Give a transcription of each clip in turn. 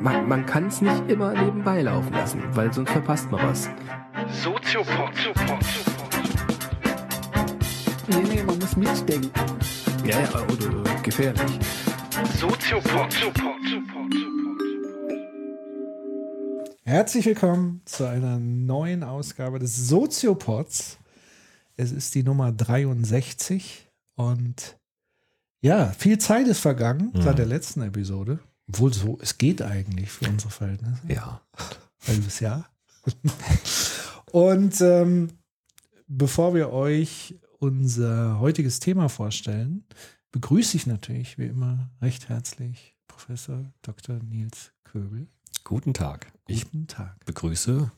Man, man kann es nicht immer nebenbei laufen lassen, weil sonst verpasst man was. Soziopod. Nee, nee, man muss mitdenken. Ja, ja, oder gefährlich. Soziopod. Herzlich willkommen zu einer neuen Ausgabe des Soziopods. Es ist die Nummer 63 und ja, viel Zeit ist vergangen Mhm. seit der letzten Episode. Obwohl so, es geht eigentlich für unsere Verhältnisse. Ja. halbes Jahr. Und ähm, bevor wir euch unser heutiges Thema vorstellen, begrüße ich natürlich wie immer recht herzlich Professor Dr. Nils Köbel. Guten Tag. Ich Guten Tag. begrüße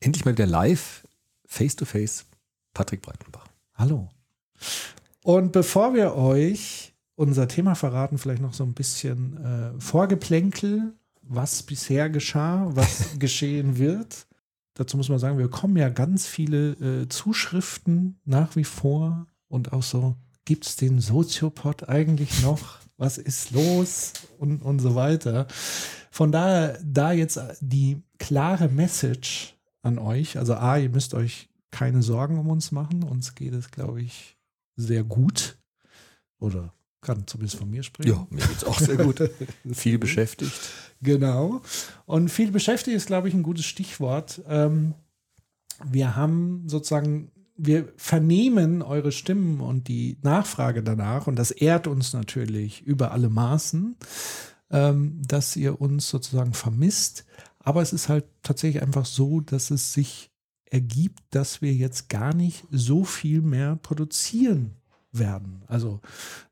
endlich mal wieder live, face to face, Patrick Breitenbach. Hallo. Und bevor wir euch unser Thema verraten, vielleicht noch so ein bisschen äh, Vorgeplänkel, was bisher geschah, was geschehen wird. Dazu muss man sagen, wir bekommen ja ganz viele äh, Zuschriften nach wie vor und auch so, gibt es den Soziopod eigentlich noch? Was ist los? Und, und so weiter. Von daher, da jetzt die klare Message an euch, also A, ihr müsst euch keine Sorgen um uns machen. Uns geht es, glaube ich, sehr gut. Oder kann zumindest von mir sprechen. Ja, mir geht's auch sehr gut. Viel beschäftigt. Genau. Und viel beschäftigt ist, glaube ich, ein gutes Stichwort. Ähm, wir haben sozusagen, wir vernehmen eure Stimmen und die Nachfrage danach, und das ehrt uns natürlich über alle Maßen, ähm, dass ihr uns sozusagen vermisst. Aber es ist halt tatsächlich einfach so, dass es sich ergibt, dass wir jetzt gar nicht so viel mehr produzieren werden. Also,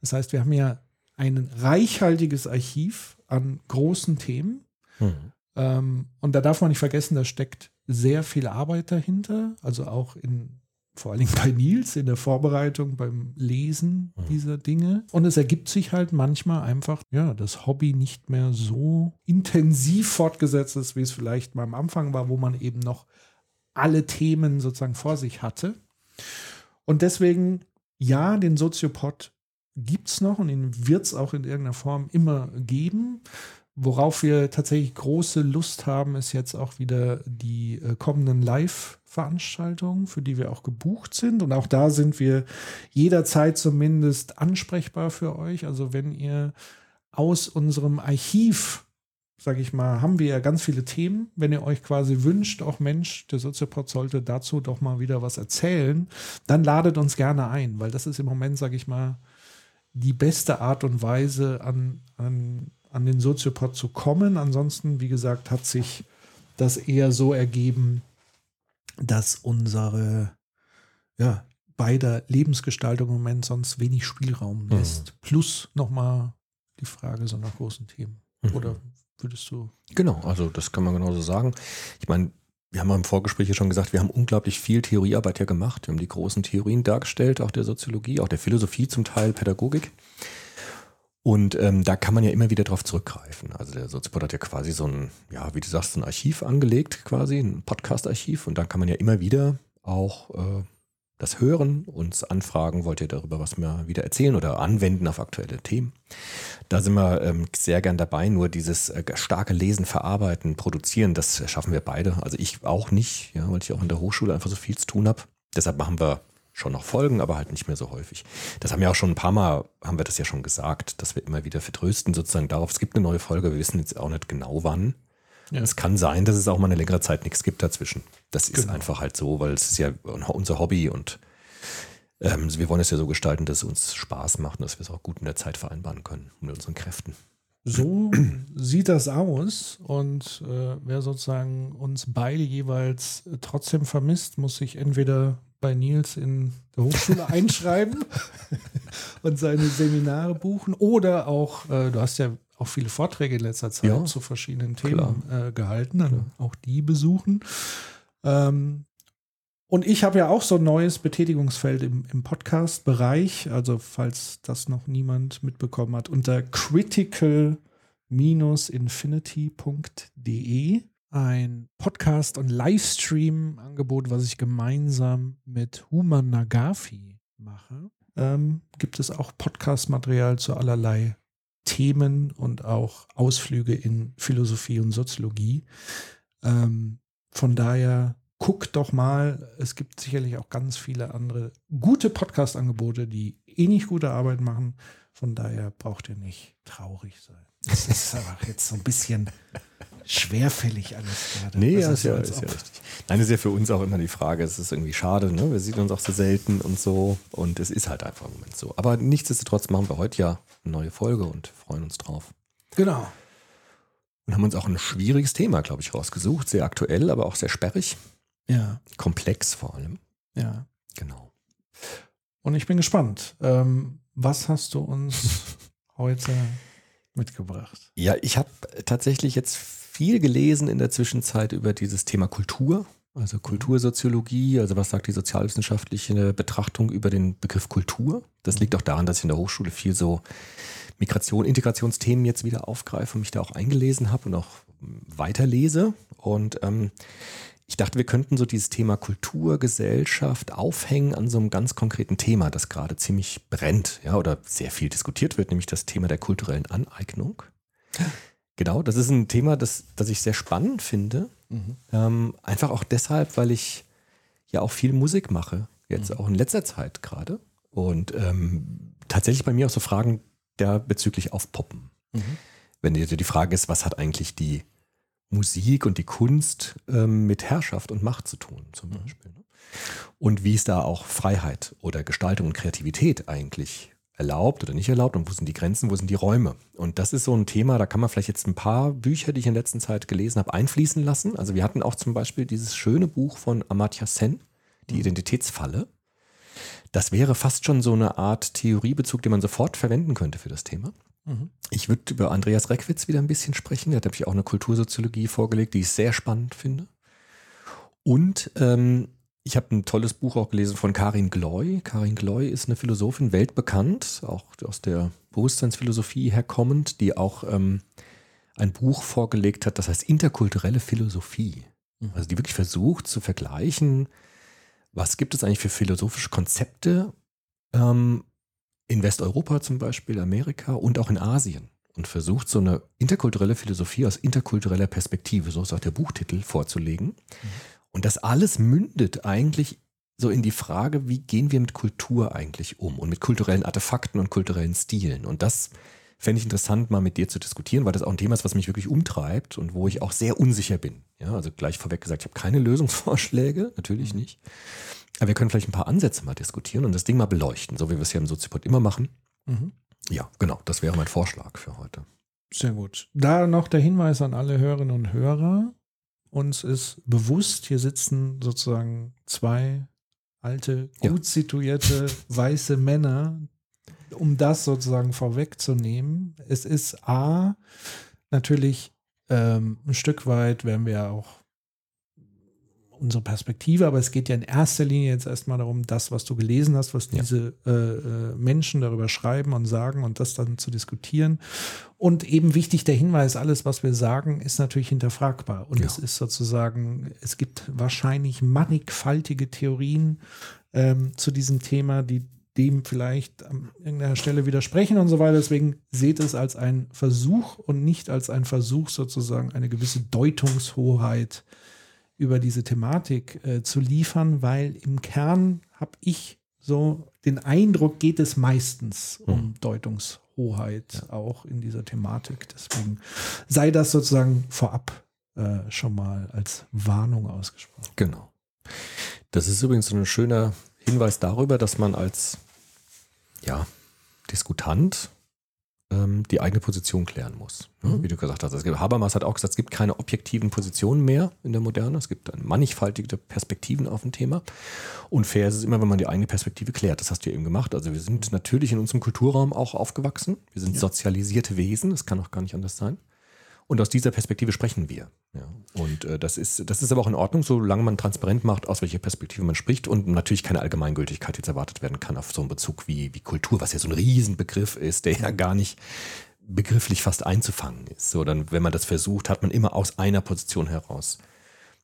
das heißt, wir haben ja ein reichhaltiges Archiv an großen Themen. Hm. Ähm, und da darf man nicht vergessen, da steckt sehr viel Arbeit dahinter. Also auch in, vor allen Dingen bei Nils in der Vorbereitung, beim Lesen Mhm. dieser Dinge. Und es ergibt sich halt manchmal einfach, ja, das Hobby nicht mehr so intensiv fortgesetzt ist, wie es vielleicht mal am Anfang war, wo man eben noch alle Themen sozusagen vor sich hatte. Und deswegen, ja, den Soziopod gibt es noch und ihn wird es auch in irgendeiner Form immer geben. Worauf wir tatsächlich große Lust haben, ist jetzt auch wieder die äh, kommenden Live-Veranstaltungen, für die wir auch gebucht sind. Und auch da sind wir jederzeit zumindest ansprechbar für euch. Also wenn ihr aus unserem Archiv, sage ich mal, haben wir ja ganz viele Themen. Wenn ihr euch quasi wünscht, auch Mensch, der Soziopod sollte dazu doch mal wieder was erzählen, dann ladet uns gerne ein, weil das ist im Moment, sage ich mal, die beste Art und Weise an, an, an den Soziopod zu kommen. Ansonsten, wie gesagt, hat sich das eher so ergeben, dass unsere, ja, beider Lebensgestaltung im Moment sonst wenig Spielraum lässt. Plus nochmal die Frage so nach großen Themen. Mhm. Oder würdest du? Genau, also das kann man genauso sagen. Ich meine, wir haben im Vorgespräch ja schon gesagt, wir haben unglaublich viel Theoriearbeit ja gemacht. Wir haben die großen Theorien dargestellt, auch der Soziologie, auch der Philosophie zum Teil, Pädagogik. Und ähm, da kann man ja immer wieder drauf zurückgreifen. Also der Soziopod hat ja quasi so ein, ja, wie du sagst, ein Archiv angelegt, quasi, ein Podcast-Archiv. Und da kann man ja immer wieder auch äh, das hören, uns anfragen, wollt ihr darüber was mehr wieder erzählen oder anwenden auf aktuelle Themen. Da sind wir ähm, sehr gern dabei, nur dieses äh, starke Lesen, Verarbeiten, Produzieren, das schaffen wir beide. Also ich auch nicht, ja, weil ich auch in der Hochschule einfach so viel zu tun habe. Deshalb machen wir schon noch Folgen, aber halt nicht mehr so häufig. Das haben wir auch schon ein paar Mal, haben wir das ja schon gesagt, dass wir immer wieder vertrösten sozusagen darauf, es gibt eine neue Folge, wir wissen jetzt auch nicht genau wann. Ja. Es kann sein, dass es auch mal eine längere Zeit nichts gibt dazwischen. Das ist Genau. einfach halt so, weil es ist ja unser Hobby und ähm, wir wollen es ja so gestalten, dass es uns Spaß macht und dass wir es auch gut in der Zeit vereinbaren können mit unseren Kräften. So sieht das aus. Und äh, wer sozusagen uns beide jeweils trotzdem vermisst, muss sich entweder bei Nils in der Hochschule einschreiben und seine Seminare buchen oder auch, äh, du hast ja auch viele Vorträge in letzter Zeit Ja, zu verschiedenen Themen äh, gehalten, dann auch die besuchen. Ähm, und ich habe ja auch so ein neues Betätigungsfeld im, im Podcast-Bereich. Also, falls das noch niemand mitbekommen hat, unter critical-infinity.de ein Podcast- und Livestream-Angebot, was ich gemeinsam mit Human Nagafi mache. ähm, gibt es auch Podcast-Material zu allerlei Themen und auch Ausflüge in Philosophie und Soziologie. Ähm, von daher guckt doch mal. Es gibt sicherlich auch ganz viele andere gute Podcast-Angebote, die ähnlich gute Arbeit machen. Von daher braucht ihr nicht traurig sein. Das ist aber jetzt so ein bisschen schwerfällig alles gerade. Nee, ja, ist ja, ist ja richtig. Nein, ist ja für uns auch immer die Frage, es ist irgendwie schade, ne? Wir sehen uns auch so selten und so. Und es ist halt einfach im Moment so. Aber nichtsdestotrotz machen wir heute ja eine neue Folge und freuen uns drauf. Genau. Haben uns auch ein schwieriges Thema, glaube ich, rausgesucht. Sehr aktuell, aber auch sehr sperrig. Ja, Komplex vor allem. ja. Genau. Und ich bin gespannt. Ähm, was hast du uns heute mitgebracht? Ja, ich habe tatsächlich jetzt viel gelesen in der Zwischenzeit über dieses Thema Kultur, also Kultursoziologie, also was sagt die sozialwissenschaftliche Betrachtung über den Begriff Kultur. Das liegt auch daran, dass ich in der Hochschule viel so Migration, Integrationsthemen jetzt wieder aufgreife und mich da auch eingelesen habe und auch weiterlese. Und ähm, ich dachte, wir könnten so dieses Thema Kultur, Gesellschaft aufhängen an so einem ganz konkreten Thema, das gerade ziemlich brennt, ja, oder sehr viel diskutiert wird, nämlich das Thema der kulturellen Aneignung. Genau, das ist ein Thema, das, das ich sehr spannend finde. Ähm, einfach auch deshalb, weil ich ja auch viel Musik mache, jetzt auch in letzter Zeit gerade. Und ähm, tatsächlich bei mir auch so Fragen da bezüglich aufpoppen. Wenn dir die Frage ist, was hat eigentlich die Musik und die Kunst ähm, mit Herrschaft und Macht zu tun, zum Beispiel. Ne? Und wie ist da auch Freiheit oder Gestaltung und Kreativität eigentlich erlaubt oder nicht erlaubt und wo sind die Grenzen, wo sind die Räume? Und das ist so ein Thema, da kann man vielleicht jetzt ein paar Bücher, die ich in der letzten Zeit gelesen habe, einfließen lassen. Also wir hatten auch zum Beispiel dieses schöne Buch von Amartya Sen, Die Identitätsfalle. Das wäre fast schon so eine Art Theoriebezug, den man sofort verwenden könnte für das Thema. Ich würde über Andreas Reckwitz wieder ein bisschen sprechen. Der hat nämlich auch eine Kultursoziologie vorgelegt, die ich sehr spannend finde. Und ähm, ich habe ein tolles Buch auch gelesen von Karin Gloy. Karin Gloy ist eine Philosophin, weltbekannt, auch aus der Bewusstseinsphilosophie herkommend, die auch ähm, ein Buch vorgelegt hat, das heißt interkulturelle Philosophie. Also die wirklich versucht zu vergleichen, was gibt es eigentlich für philosophische Konzepte ähm, in Westeuropa zum Beispiel, Amerika und auch in Asien. Und versucht so eine interkulturelle Philosophie aus interkultureller Perspektive, so ist auch der Buchtitel, vorzulegen. Und das alles mündet eigentlich so in die Frage, wie gehen wir mit Kultur eigentlich um und mit kulturellen Artefakten und kulturellen Stilen. Und das fände ich interessant, mal mit dir zu diskutieren, weil das auch ein Thema ist, was mich wirklich umtreibt und wo ich auch sehr unsicher bin. Ja, also gleich vorweg gesagt, ich habe keine Lösungsvorschläge, natürlich nicht. Aber wir können vielleicht ein paar Ansätze mal diskutieren und das Ding mal beleuchten, so wie wir es hier im Soziopod immer machen. Mhm. Ja, genau, das wäre mein Vorschlag für heute. Sehr gut. Da noch der Hinweis an alle Hörerinnen und Hörer. Uns ist bewusst, hier sitzen sozusagen zwei alte, gut situierte, weiße Männer, um das sozusagen vorwegzunehmen. Es ist A, natürlich ähm, ein Stück weit, werden wir ja auch unsere Perspektive, aber es geht ja in erster Linie jetzt erstmal darum, das, was du gelesen hast, was Ja. diese äh, äh, Menschen darüber schreiben und sagen und das dann zu diskutieren. Und eben wichtig der Hinweis, alles, was wir sagen, ist natürlich hinterfragbar. Und Ja. es ist sozusagen, es gibt wahrscheinlich mannigfaltige Theorien ähm, zu diesem Thema, die dem vielleicht an irgendeiner Stelle widersprechen und so weiter. Deswegen seht es als ein Versuch und nicht als ein Versuch, sozusagen eine gewisse Deutungshoheit über diese Thematik äh, zu liefern, weil im Kern habe ich so den Eindruck, geht es meistens um Deutungshoheit auch in dieser Thematik. Deswegen sei das sozusagen vorab äh, schon mal als Warnung ausgesprochen. Genau. Das ist übrigens so ein schöner Hinweis darüber, dass man als ja, Diskutant ähm, die eigene Position klären muss. Ne? Mhm. Wie du gesagt hast. Es gibt, Habermas hat auch gesagt, es gibt keine objektiven Positionen mehr in der Moderne. Es gibt mannigfaltige Perspektiven auf ein Thema. Und fair ist es immer, wenn man die eigene Perspektive klärt. Das hast du ja eben gemacht. Also wir sind natürlich in unserem Kulturraum auch aufgewachsen. Wir sind sozialisierte Wesen. Das kann auch gar nicht anders sein. Und aus dieser Perspektive sprechen wir. Ja. Und äh, das, ist, das ist aber auch in Ordnung, solange man transparent macht, aus welcher Perspektive man spricht und natürlich keine Allgemeingültigkeit jetzt erwartet werden kann auf so einen Bezug wie, wie Kultur, was ja so ein Riesenbegriff ist, der ja gar nicht begrifflich fast einzufangen ist. So, dann, wenn man das versucht, hat man immer aus einer Position heraus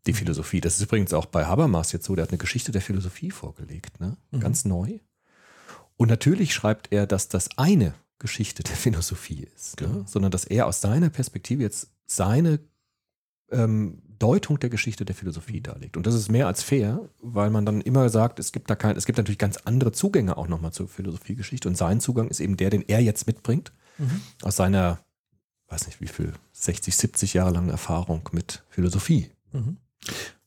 die Philosophie. Das ist übrigens auch bei Habermas jetzt so, der hat eine Geschichte der Philosophie vorgelegt, ne? ganz neu. Und natürlich schreibt er, dass das eine Geschichte der Philosophie ist, Genau. ne? sondern dass er aus seiner Perspektive jetzt seine ähm, Deutung der Geschichte der Philosophie darlegt. Und das ist mehr als fair, weil man dann immer sagt, es gibt da kein, es gibt natürlich ganz andere Zugänge auch nochmal zur Philosophiegeschichte. Und sein Zugang ist eben der, den er jetzt mitbringt, aus seiner, weiß nicht wie viel, 60, 70 Jahre langen Erfahrung mit Philosophie.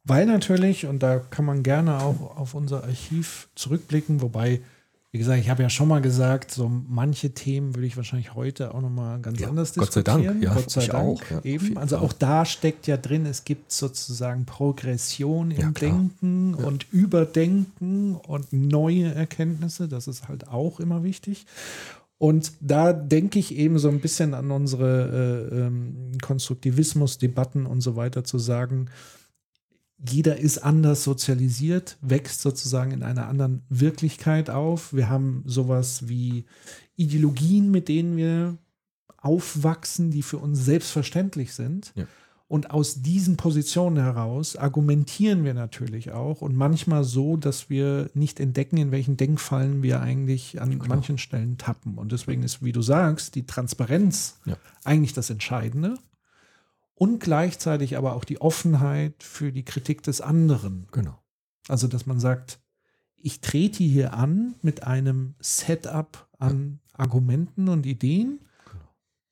Weil natürlich, und da kann man gerne auch auf unser Archiv zurückblicken, wobei, wie gesagt, ich habe ja schon mal gesagt, so manche Themen würde ich wahrscheinlich heute auch nochmal ganz Ja, anders Gott sei Dank, ja, Gott sei Dank. auch, ja, eben. Also auch da steckt ja drin, es gibt sozusagen Progression im Ja. Denken und Überdenken und neue Erkenntnisse. Das ist halt auch immer wichtig. Und da denke ich eben so ein bisschen an unsere äh, ähm, Konstruktivismus-Debatten und so weiter zu sagen, jeder ist anders sozialisiert, wächst sozusagen in einer anderen Wirklichkeit auf. Wir haben sowas wie Ideologien, mit denen wir aufwachsen, die für uns selbstverständlich sind. Ja. Und aus diesen Positionen heraus argumentieren wir natürlich auch und manchmal so, dass wir nicht entdecken, in welchen Denkfallen wir eigentlich an manchen Stellen tappen. Und deswegen ist, wie du sagst, die Transparenz Ja. eigentlich das Entscheidende und gleichzeitig aber auch die Offenheit für die Kritik des anderen. Genau. Also, dass man sagt, ich trete hier an mit einem Setup an Argumenten und Ideen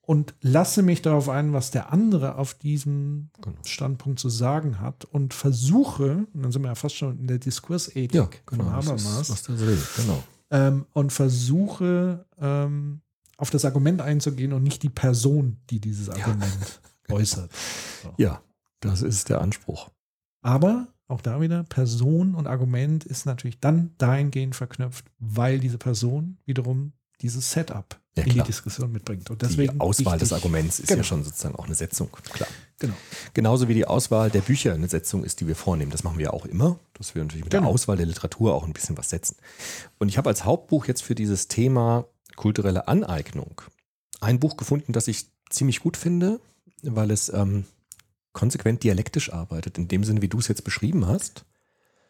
und lasse mich darauf ein, was der andere auf diesem Genau. Standpunkt zu sagen hat und versuche, und dann sind wir ja fast schon in der Diskursethik Ja, von genau. Das Habermas, was der will. Genau. ähm, und versuche ähm, auf das Argument einzugehen und nicht die Person, die dieses Argument äußert. So. Ja, das ist der Anspruch. Aber auch da wieder, Person und Argument ist natürlich dann dahingehend verknüpft, weil diese Person wiederum dieses Setup Ja, in die. Diskussion mitbringt. Und deswegen die Auswahl des wichtig- Arguments ist Genau. ja schon sozusagen auch eine Setzung. Klar. Genau. Genauso wie die Auswahl der Bücher eine Setzung ist, die wir vornehmen. Das machen wir ja auch immer, dass wir natürlich mit der Genau. Auswahl der Literatur auch ein bisschen was setzen. Und ich habe als Hauptbuch jetzt für dieses Thema kulturelle Aneignung ein Buch gefunden, das ich ziemlich gut finde, weil es ähm, konsequent dialektisch arbeitet, in dem Sinne, wie du es jetzt beschrieben hast.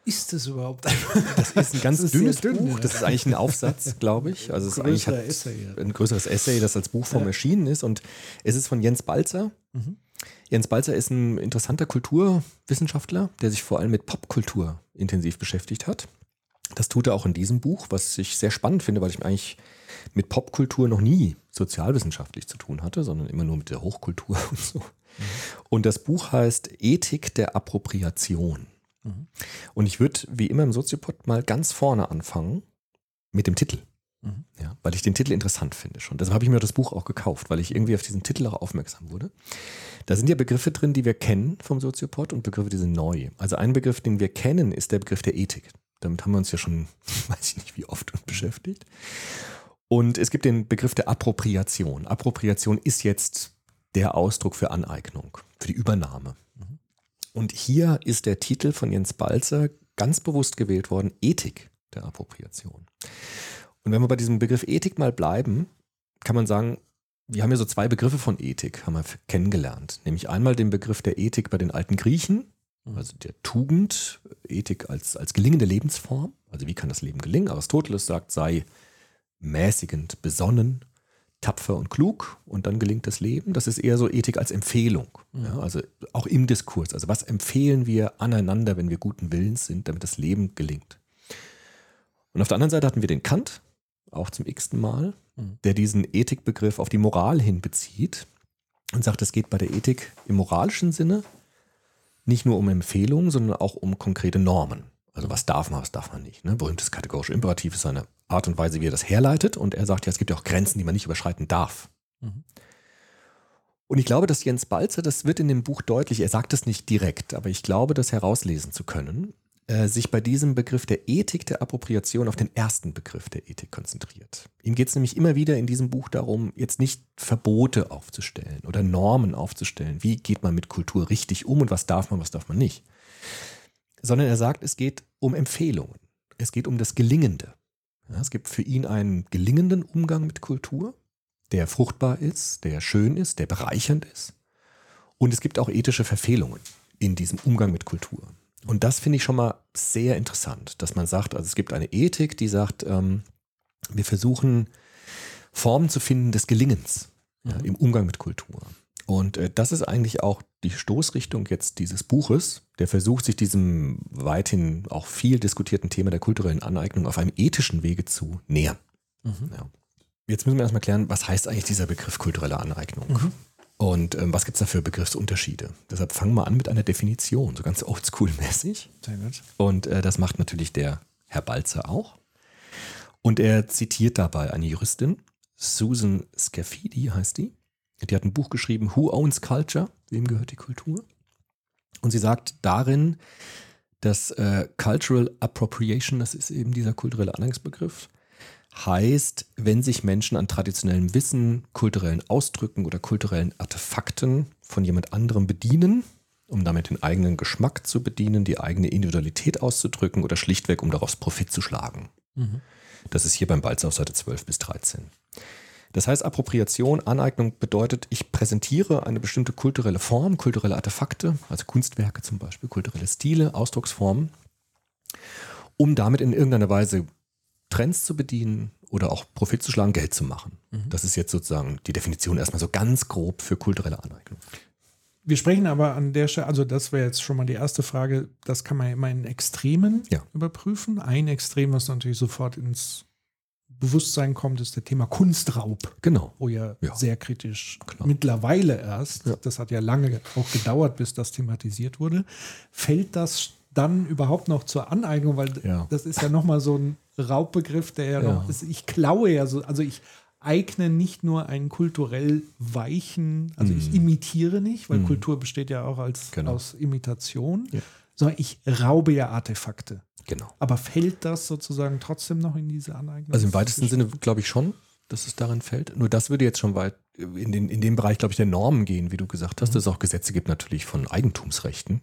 Ist es überhaupt Das ist ein ganz Das ist dünnes dünn, Buch. Das ist eigentlich ein Aufsatz, glaube ich. Also es ist Essay, ja. ein größeres Essay, das als Buchform Ja. erschienen ist. Und es ist von Jens Balzer. Mhm. Jens Balzer ist ein interessanter Kulturwissenschaftler, der sich vor allem mit Popkultur intensiv beschäftigt hat. Das tut er auch in diesem Buch, was ich sehr spannend finde, weil ich eigentlich mit Popkultur noch nie sozialwissenschaftlich zu tun hatte, sondern immer nur mit der Hochkultur und so. Und das Buch heißt Ethik der Appropriation. Mhm. Und ich würde, wie immer im Soziopod, mal ganz vorne anfangen mit dem Titel. Mhm. Ja, weil ich den Titel interessant finde schon. Deshalb habe ich mir das Buch auch gekauft, weil ich irgendwie auf diesen Titel auch aufmerksam wurde. Da sind ja Begriffe drin, die wir kennen vom Soziopod und Begriffe, die sind neu. Also ein Begriff, den wir kennen, ist der Begriff der Ethik. Damit haben wir uns ja schon, weiß ich nicht wie oft beschäftigt. Und es gibt den Begriff der Appropriation. Appropriation ist jetzt der Ausdruck für Aneignung, für die Übernahme. Und hier ist der Titel von Jens Balzer ganz bewusst gewählt worden, Ethik der Appropriation. Und wenn wir bei diesem Begriff Ethik mal bleiben, kann man sagen, wir haben ja so zwei Begriffe von Ethik, haben wir kennengelernt. Nämlich einmal den Begriff der Ethik bei den alten Griechen, also der Tugend, Ethik als, als gelingende Lebensform. Also wie kann das Leben gelingen? Aristoteles sagt, sei mäßigend besonnen, tapfer und klug und dann gelingt das Leben. Das ist eher so Ethik als Empfehlung. Ja, also auch im Diskurs. Also was empfehlen wir aneinander, wenn wir guten Willens sind, damit das Leben gelingt. Und auf der anderen Seite hatten wir den Kant, auch zum x-ten Mal, Mhm. der diesen Ethikbegriff auf die Moral hin bezieht und sagt, es geht bei der Ethik im moralischen Sinne nicht nur um Empfehlungen, sondern auch um konkrete Normen. Also was darf man, was darf man nicht. Ne? Berühmtes kategorisches Imperativ ist eine Art und Weise, wie er das herleitet. Und er sagt ja, es gibt ja auch Grenzen, die man nicht überschreiten darf. Mhm. Und ich glaube, dass Jens Balzer, das wird in dem Buch deutlich, er sagt es nicht direkt, aber ich glaube, das herauslesen zu können, äh, sich bei diesem Begriff der Ethik der Appropriation auf den ersten Begriff der Ethik konzentriert. Ihm geht es nämlich immer wieder in diesem Buch darum, jetzt nicht Verbote aufzustellen oder Normen aufzustellen. Wie geht man mit Kultur richtig um und was darf man, was darf man nicht. Sondern er sagt, es geht um Empfehlungen. Es geht um das Gelingende. Ja, es gibt für ihn einen gelingenden Umgang mit Kultur, der fruchtbar ist, der schön ist, der bereichernd ist. Und es gibt auch ethische Verfehlungen in diesem Umgang mit Kultur. Und das finde ich schon mal sehr interessant, dass man sagt, also es gibt eine Ethik, die sagt, ähm, Wir versuchen Formen zu finden des Gelingens ja, im Umgang mit Kultur. Und äh, das ist eigentlich auch die Stoßrichtung jetzt dieses Buches, der versucht, sich diesem weithin auch viel diskutierten Thema der kulturellen Aneignung auf einem ethischen Wege zu nähern. Ja. Jetzt müssen wir erstmal klären, was heißt eigentlich dieser Begriff kulturelle Aneignung? Und ähm, was gibt es da für Begriffsunterschiede? Deshalb fangen wir an mit einer Definition, so ganz oldschool-mäßig. Sehr gut. Und äh, das macht natürlich der Herr Balzer auch. Und er zitiert dabei eine Juristin, Susan Scafidi heißt die. Die hat ein Buch geschrieben, Who Owns Culture? Wem gehört die Kultur? Und sie sagt darin, dass äh, Cultural Appropriation, das ist eben dieser kulturelle Anhangsbegriff, heißt, wenn sich Menschen an traditionellem Wissen, kulturellen Ausdrücken oder kulturellen Artefakten von jemand anderem bedienen, um damit den eigenen Geschmack zu bedienen, die eigene Individualität auszudrücken oder schlichtweg, um daraus Profit zu schlagen. Das ist hier beim Balz auf Seite 12 bis 13. Das heißt, Appropriation, Aneignung bedeutet, ich präsentiere eine bestimmte kulturelle Form, kulturelle Artefakte, also Kunstwerke zum Beispiel, kulturelle Stile, Ausdrucksformen, um damit in irgendeiner Weise Trends zu bedienen oder auch Profit zu schlagen, Geld zu machen. Das ist jetzt sozusagen die Definition erstmal so ganz grob für kulturelle Aneignung. Wir sprechen aber an der Stelle, also das wäre jetzt schon mal die erste Frage, das kann man ja immer in Extremen Ja. überprüfen. Ein Extrem, was natürlich sofort ins Bewusstsein kommt, ist das Thema Kunstraub, Genau. wo ja, Ja. sehr kritisch Klar. mittlerweile erst, Ja. das hat ja lange auch gedauert, bis das thematisiert wurde, fällt das dann überhaupt noch zur Aneignung, weil Ja. das ist ja nochmal so ein Raubbegriff, der ja, noch ist, ich klaue ja so, also ich eigne nicht nur einen kulturell weichen, also ich imitiere nicht, weil Mhm. Kultur besteht ja auch als Genau. aus Imitation, Ja. Sondern ich raube ja Artefakte. Genau. Aber fällt das sozusagen trotzdem noch in diese Aneignung? Also im weitesten Sinne glaube ich schon, dass es darin fällt. Nur das würde jetzt schon weit in, den, in dem Bereich, glaube ich, der Normen gehen, wie du gesagt hast, dass es auch Gesetze gibt natürlich von Eigentumsrechten,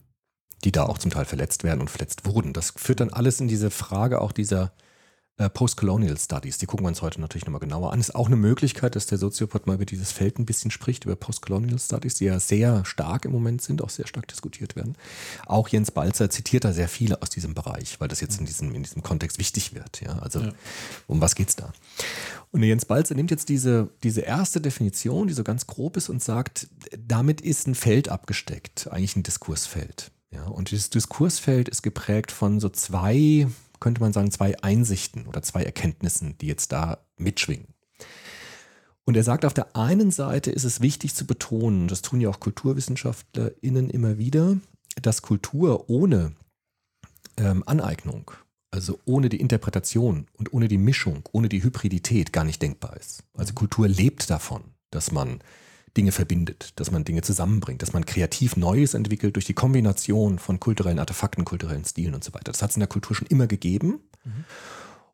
die da auch zum Teil verletzt werden und verletzt wurden. Das führt dann alles in diese Frage auch dieser äh, Post-Colonial Studies. Die gucken wir uns heute natürlich nochmal genauer an. Ist auch eine Möglichkeit, dass der Soziopod mal über dieses Feld ein bisschen spricht, über Post-Colonial Studies, die ja sehr stark im Moment sind, auch sehr stark diskutiert werden. Auch Jens Balzer zitiert da sehr viele aus diesem Bereich, weil das jetzt in diesem, in diesem Kontext wichtig wird. Ja? Also Ja. um was geht's da? Und Jens Balzer nimmt jetzt diese, diese erste Definition, die so ganz grob ist, und sagt, damit ist ein Feld abgesteckt, eigentlich ein Diskursfeld. Ja, und dieses Diskursfeld ist geprägt von so zwei, könnte man sagen, zwei Einsichten oder zwei Erkenntnissen, die jetzt da mitschwingen. Und er sagt, auf der einen Seite ist es wichtig zu betonen, das tun ja auch KulturwissenschaftlerInnen immer wieder, dass Kultur ohne ähm, Aneignung, also ohne die Interpretation und ohne die Mischung, ohne die Hybridität gar nicht denkbar ist. Also Kultur lebt davon, dass man Dinge verbindet, dass man Dinge zusammenbringt, dass man kreativ Neues entwickelt durch die Kombination von kulturellen Artefakten, kulturellen Stilen und so weiter. Das hat es in der Kultur schon immer gegeben.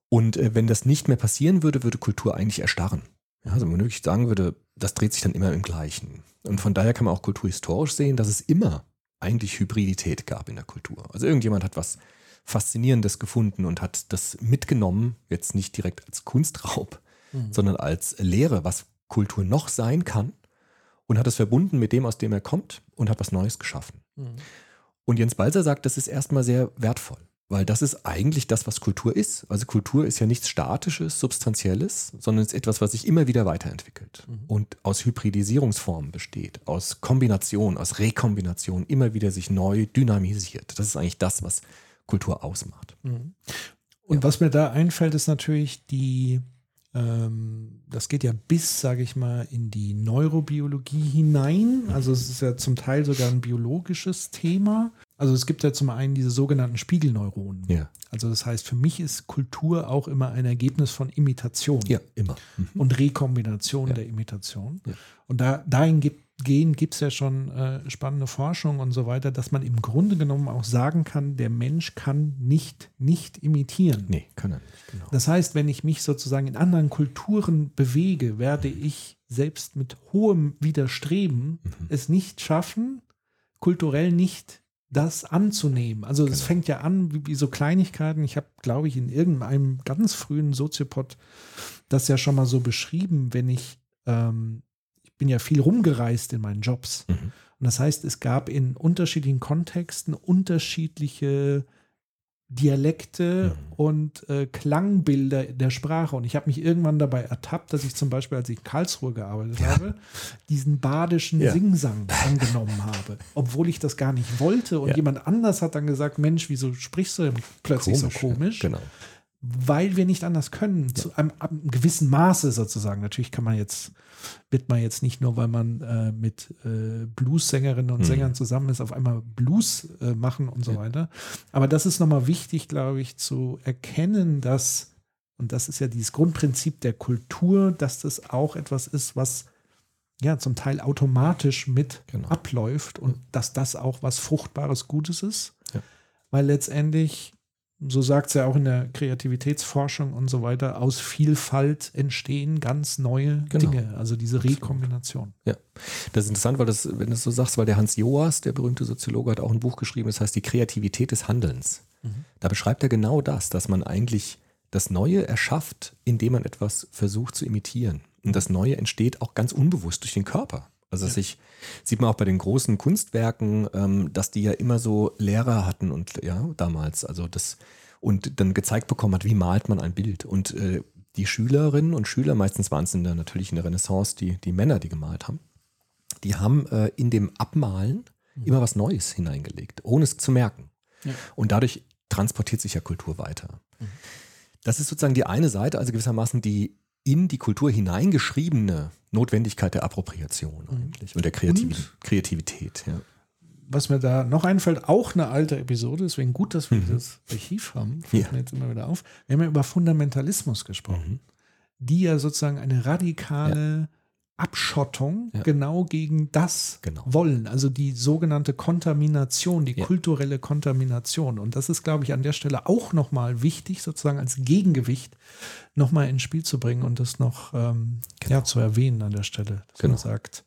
Und äh, wenn das nicht mehr passieren würde, würde Kultur eigentlich erstarren. Ja, also wenn man wirklich sagen würde, das dreht sich dann immer im Gleichen. Und von daher kann man auch kulturhistorisch sehen, dass es immer eigentlich Hybridität gab in der Kultur. Also irgendjemand hat was Faszinierendes gefunden und hat das mitgenommen, jetzt nicht direkt als Kunstraub, sondern als Lehre, was Kultur noch sein kann und hat es verbunden mit dem, aus dem er kommt und hat was Neues geschaffen. Und Jens Balzer sagt, das ist erstmal sehr wertvoll, weil das ist eigentlich das, was Kultur ist. Also Kultur ist ja nichts Statisches, Substanzielles, sondern es ist etwas, was sich immer wieder weiterentwickelt und aus Hybridisierungsformen besteht, aus Kombination, aus Rekombination, immer wieder sich neu dynamisiert. Das ist eigentlich das, was Kultur ausmacht. Und was mir da einfällt, ist natürlich die, das geht ja bis, sage ich mal, in die Neurobiologie hinein. Also es ist ja zum Teil sogar ein biologisches Thema. Also es gibt ja zum einen diese sogenannten Spiegelneuronen. Ja. Also das heißt, für mich ist Kultur auch immer ein Ergebnis von Imitation Ja, immer. Mhm. und Rekombination Ja. der Imitation. Ja. Und da, dahin gibt, gehen gibt es ja schon äh, spannende Forschung und so weiter, dass man im Grunde genommen auch sagen kann, der Mensch kann nicht nicht imitieren. Nee, kann er nicht. Genau. Das heißt, wenn ich mich sozusagen in anderen Kulturen bewege, werde ich selbst mit hohem Widerstreben Mhm. es nicht schaffen, kulturell nicht das anzunehmen. Also es Genau. fängt ja an wie, wie so Kleinigkeiten. Ich habe, glaube ich, in irgendeinem ganz frühen Soziopod das ja schon mal so beschrieben, wenn ich, ähm, ich bin ja viel rumgereist in meinen Jobs. Mhm. Und das heißt, es gab in unterschiedlichen Kontexten unterschiedliche Dialekte Mhm. und äh, Klangbilder der Sprache. Und ich habe mich irgendwann dabei ertappt, dass ich zum Beispiel, als ich in Karlsruhe gearbeitet habe, diesen badischen Ja. Singsang angenommen habe. Obwohl ich das gar nicht wollte. Und Ja. jemand anders hat dann gesagt, Mensch, wieso sprichst du denn plötzlich so komisch? Ja, genau. Weil wir nicht anders können, zu einem, einem gewissen Maße sozusagen. Natürlich kann man jetzt, wird man jetzt nicht nur, weil man äh, mit äh, Blues-Sängerinnen und Mhm. Sängern zusammen ist, auf einmal Blues äh, machen und so weiter. Aber das ist nochmal wichtig, glaube ich, zu erkennen, dass, und das ist ja dieses Grundprinzip der Kultur, dass das auch etwas ist, was ja zum Teil automatisch mit Genau. abläuft und dass das auch was Fruchtbares, Gutes ist. Ja. Weil letztendlich so sagt es ja auch in der Kreativitätsforschung und so weiter, aus Vielfalt entstehen ganz neue Genau. Dinge, also diese Rekombination. Das ist interessant, weil das, wenn du es so sagst, weil der Hans Joas, der berühmte Soziologe, hat auch ein Buch geschrieben, das heißt Die Kreativität des Handelns. Mhm. Da beschreibt er genau das, dass man eigentlich das Neue erschafft, indem man etwas versucht zu imitieren. Und das Neue entsteht auch ganz unbewusst durch den Körper. Also dass sich sieht man auch bei den großen Kunstwerken, ähm, dass die ja immer so Lehrer hatten und ja damals, also das und dann gezeigt bekommen hat, wie malt man ein Bild. Und äh, die Schülerinnen und Schüler, meistens waren es in der, natürlich in der Renaissance die, die Männer, die gemalt haben, die haben äh, in dem Abmalen immer was Neues hineingelegt, ohne es zu merken. Ja. Und dadurch transportiert sich ja Kultur weiter. Das ist sozusagen die eine Seite, also gewissermaßen die in die Kultur hineingeschriebene Notwendigkeit der Appropriation eigentlich und der Kreativ Und? Kreativität. Ja. Was mir da noch einfällt, auch eine alte Episode, deswegen gut, dass wir das Archiv haben, fällt Ja. mir jetzt immer wieder auf. Wir haben ja über Fundamentalismus gesprochen, die ja sozusagen eine radikale Abschottung Ja. genau gegen das Genau. wollen, also die sogenannte Kontamination, die Ja. kulturelle Kontamination. Und das ist, glaube ich, an der Stelle auch nochmal wichtig, sozusagen als Gegengewicht nochmal ins Spiel zu bringen und das noch ähm, Genau. ja, zu erwähnen an der Stelle. Dass Genau. man sagt,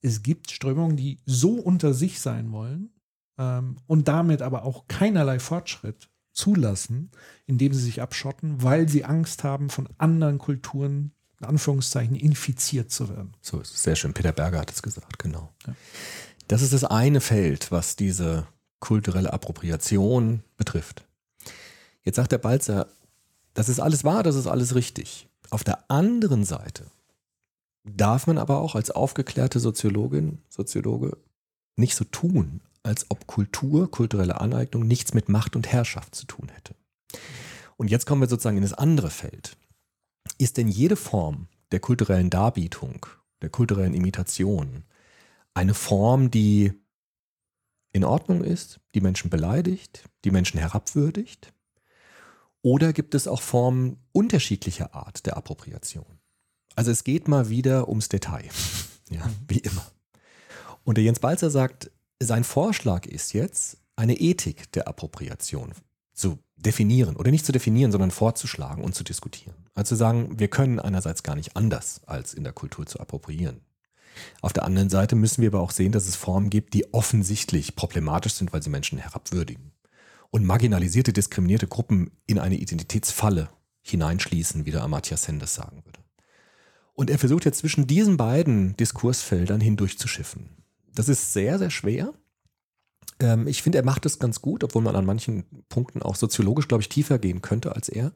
es gibt Strömungen, die so unter sich sein wollen ähm, und damit aber auch keinerlei Fortschritt zulassen, indem sie sich abschotten, weil sie Angst haben, von anderen Kulturen, in Anführungszeichen, infiziert zu werden. So ist es sehr schön. Peter Berger hat es gesagt, genau. Ja. Das ist das eine Feld, was diese kulturelle Appropriation betrifft. Jetzt sagt der Balzer, das ist alles wahr, das ist alles richtig. Auf der anderen Seite darf man aber auch als aufgeklärte Soziologin, Soziologe nicht so tun, als ob Kultur, kulturelle Aneignung nichts mit Macht und Herrschaft zu tun hätte. Und jetzt kommen wir sozusagen in das andere Feld. Ist denn jede Form der kulturellen Darbietung, der kulturellen Imitation eine Form, die in Ordnung ist, die Menschen beleidigt, die Menschen herabwürdigt? Oder gibt es auch Formen unterschiedlicher Art der Appropriation? Also es geht mal wieder ums Detail, ja, wie immer. Und der Jens Balzer sagt, sein Vorschlag ist jetzt, eine Ethik der Appropriation zu definieren oder nicht zu definieren, sondern vorzuschlagen und zu diskutieren. Also sagen, wir können einerseits gar nicht anders, als in der Kultur zu appropriieren. Auf der anderen Seite müssen wir aber auch sehen, dass es Formen gibt, die offensichtlich problematisch sind, weil sie Menschen herabwürdigen und marginalisierte, diskriminierte Gruppen in eine Identitätsfalle hineinschließen, wie der Amartya Sen das sagen würde. Und er versucht jetzt zwischen diesen beiden Diskursfeldern hindurch zu schiffen. Das ist sehr, sehr schwer. Ähm, ich finde, er macht es ganz gut, obwohl man an manchen Punkten auch soziologisch, glaube ich, tiefer gehen könnte als er.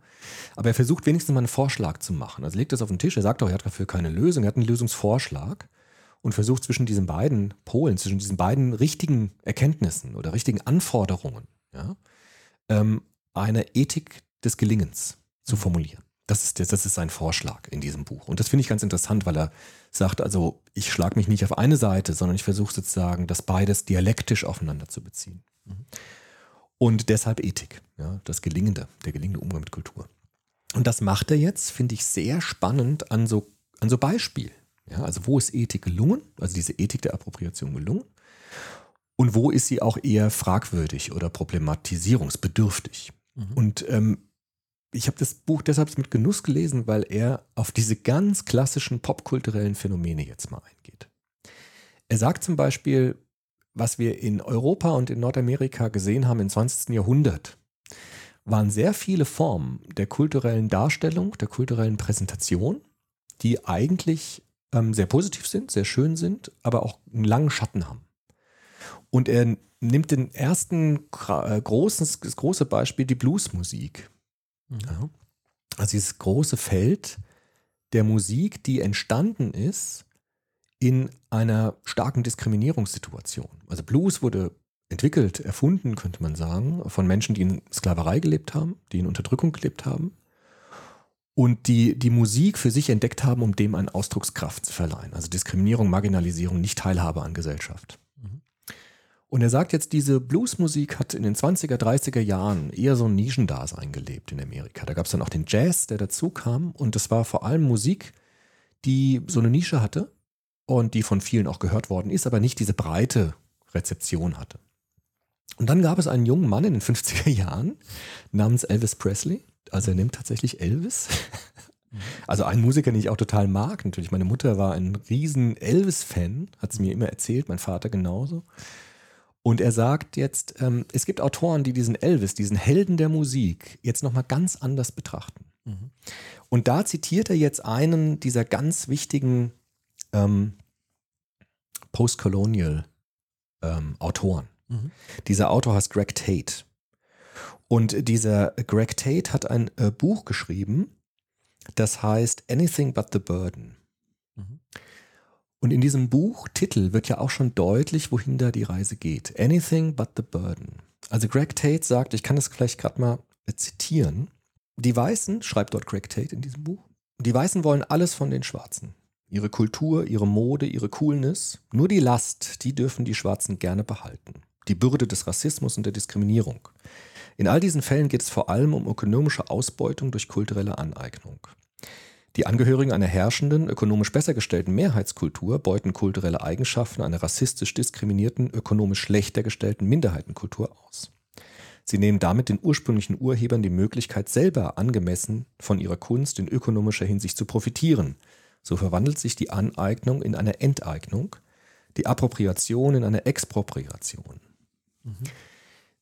Aber er versucht wenigstens mal einen Vorschlag zu machen. Also legt das auf den Tisch. Er sagt auch, er hat dafür keine Lösung. Er hat einen Lösungsvorschlag und versucht zwischen diesen beiden Polen, zwischen diesen beiden richtigen Erkenntnissen oder richtigen Anforderungen, ja, ähm, eine Ethik des Gelingens zu formulieren. Das ist, das ist sein Vorschlag in diesem Buch. Und das finde ich ganz interessant, weil er sagt, also ich schlage mich nicht auf eine Seite, sondern ich versuche sozusagen, das beides dialektisch aufeinander zu beziehen. Und deshalb Ethik, ja, das Gelingende, der gelingende Umgang mit Kultur. Und das macht er jetzt, finde ich, sehr spannend an so, an so Beispielen. Ja, also wo ist Ethik gelungen, also diese Ethik der Appropriation gelungen? Und wo ist sie auch eher fragwürdig oder problematisierungsbedürftig? Und ähm, ich habe das Buch deshalb mit Genuss gelesen, weil er auf diese ganz klassischen popkulturellen Phänomene jetzt mal eingeht. Er sagt zum Beispiel, was wir in Europa und in Nordamerika gesehen haben im 20. Jahrhundert, waren sehr viele Formen der kulturellen Darstellung, der kulturellen Präsentation, die eigentlich ähm, sehr positiv sind, sehr schön sind, aber auch einen langen Schatten haben. Und er nimmt den ersten äh, großen, das große Beispiel, die Bluesmusik. Ja. Also dieses große Feld der Musik, die entstanden ist in einer starken Diskriminierungssituation. Also Blues wurde entwickelt, erfunden, könnte man sagen, von Menschen, die in Sklaverei gelebt haben, die in Unterdrückung gelebt haben und die die Musik für sich entdeckt haben, um dem eine Ausdruckskraft zu verleihen. Also Diskriminierung, Marginalisierung, nicht Teilhabe an Gesellschaft. Und er sagt jetzt, diese Bluesmusik hat in den 20er, 30er Jahren eher so ein Nischendasein gelebt in Amerika. Da gab es dann auch den Jazz, der dazu kam. Und das war vor allem Musik, die so eine Nische hatte und die von vielen auch gehört worden ist, aber nicht diese breite Rezeption hatte. Und dann gab es einen jungen Mann in den 50er Jahren namens Elvis Presley. Also er nimmt tatsächlich Elvis. Also ein Musiker, den ich auch total mag. Natürlich, meine Mutter war ein riesen Elvis-Fan, hat sie mir immer erzählt, mein Vater genauso. Und er sagt jetzt, ähm, es gibt Autoren, die diesen Elvis, diesen Helden der Musik, jetzt nochmal ganz anders betrachten. Und da zitiert er jetzt einen dieser ganz wichtigen ähm, Postcolonial ähm, Autoren. Dieser Autor heißt Greg Tate. Und dieser Greg Tate hat ein äh, Buch geschrieben, das heißt Anything But the Burden. Und in diesem Buchtitel wird ja auch schon deutlich, wohin da die Reise geht. Anything but the burden. Also Greg Tate sagt, ich kann das vielleicht gerade mal äh, zitieren. Die Weißen, schreibt dort Greg Tate in diesem Buch, die Weißen wollen alles von den Schwarzen. Ihre Kultur, ihre Mode, ihre Coolness. Nur die Last, die dürfen die Schwarzen gerne behalten. Die Bürde des Rassismus und der Diskriminierung. In all diesen Fällen geht es vor allem um ökonomische Ausbeutung durch kulturelle Aneignung. Die Angehörigen einer herrschenden, ökonomisch besser gestellten Mehrheitskultur beuten kulturelle Eigenschaften einer rassistisch diskriminierten, ökonomisch schlechter gestellten Minderheitenkultur aus. Sie nehmen damit den ursprünglichen Urhebern die Möglichkeit, selber angemessen von ihrer Kunst in ökonomischer Hinsicht zu profitieren. So verwandelt sich die Aneignung in eine Enteignung, die Appropriation in eine Expropriation.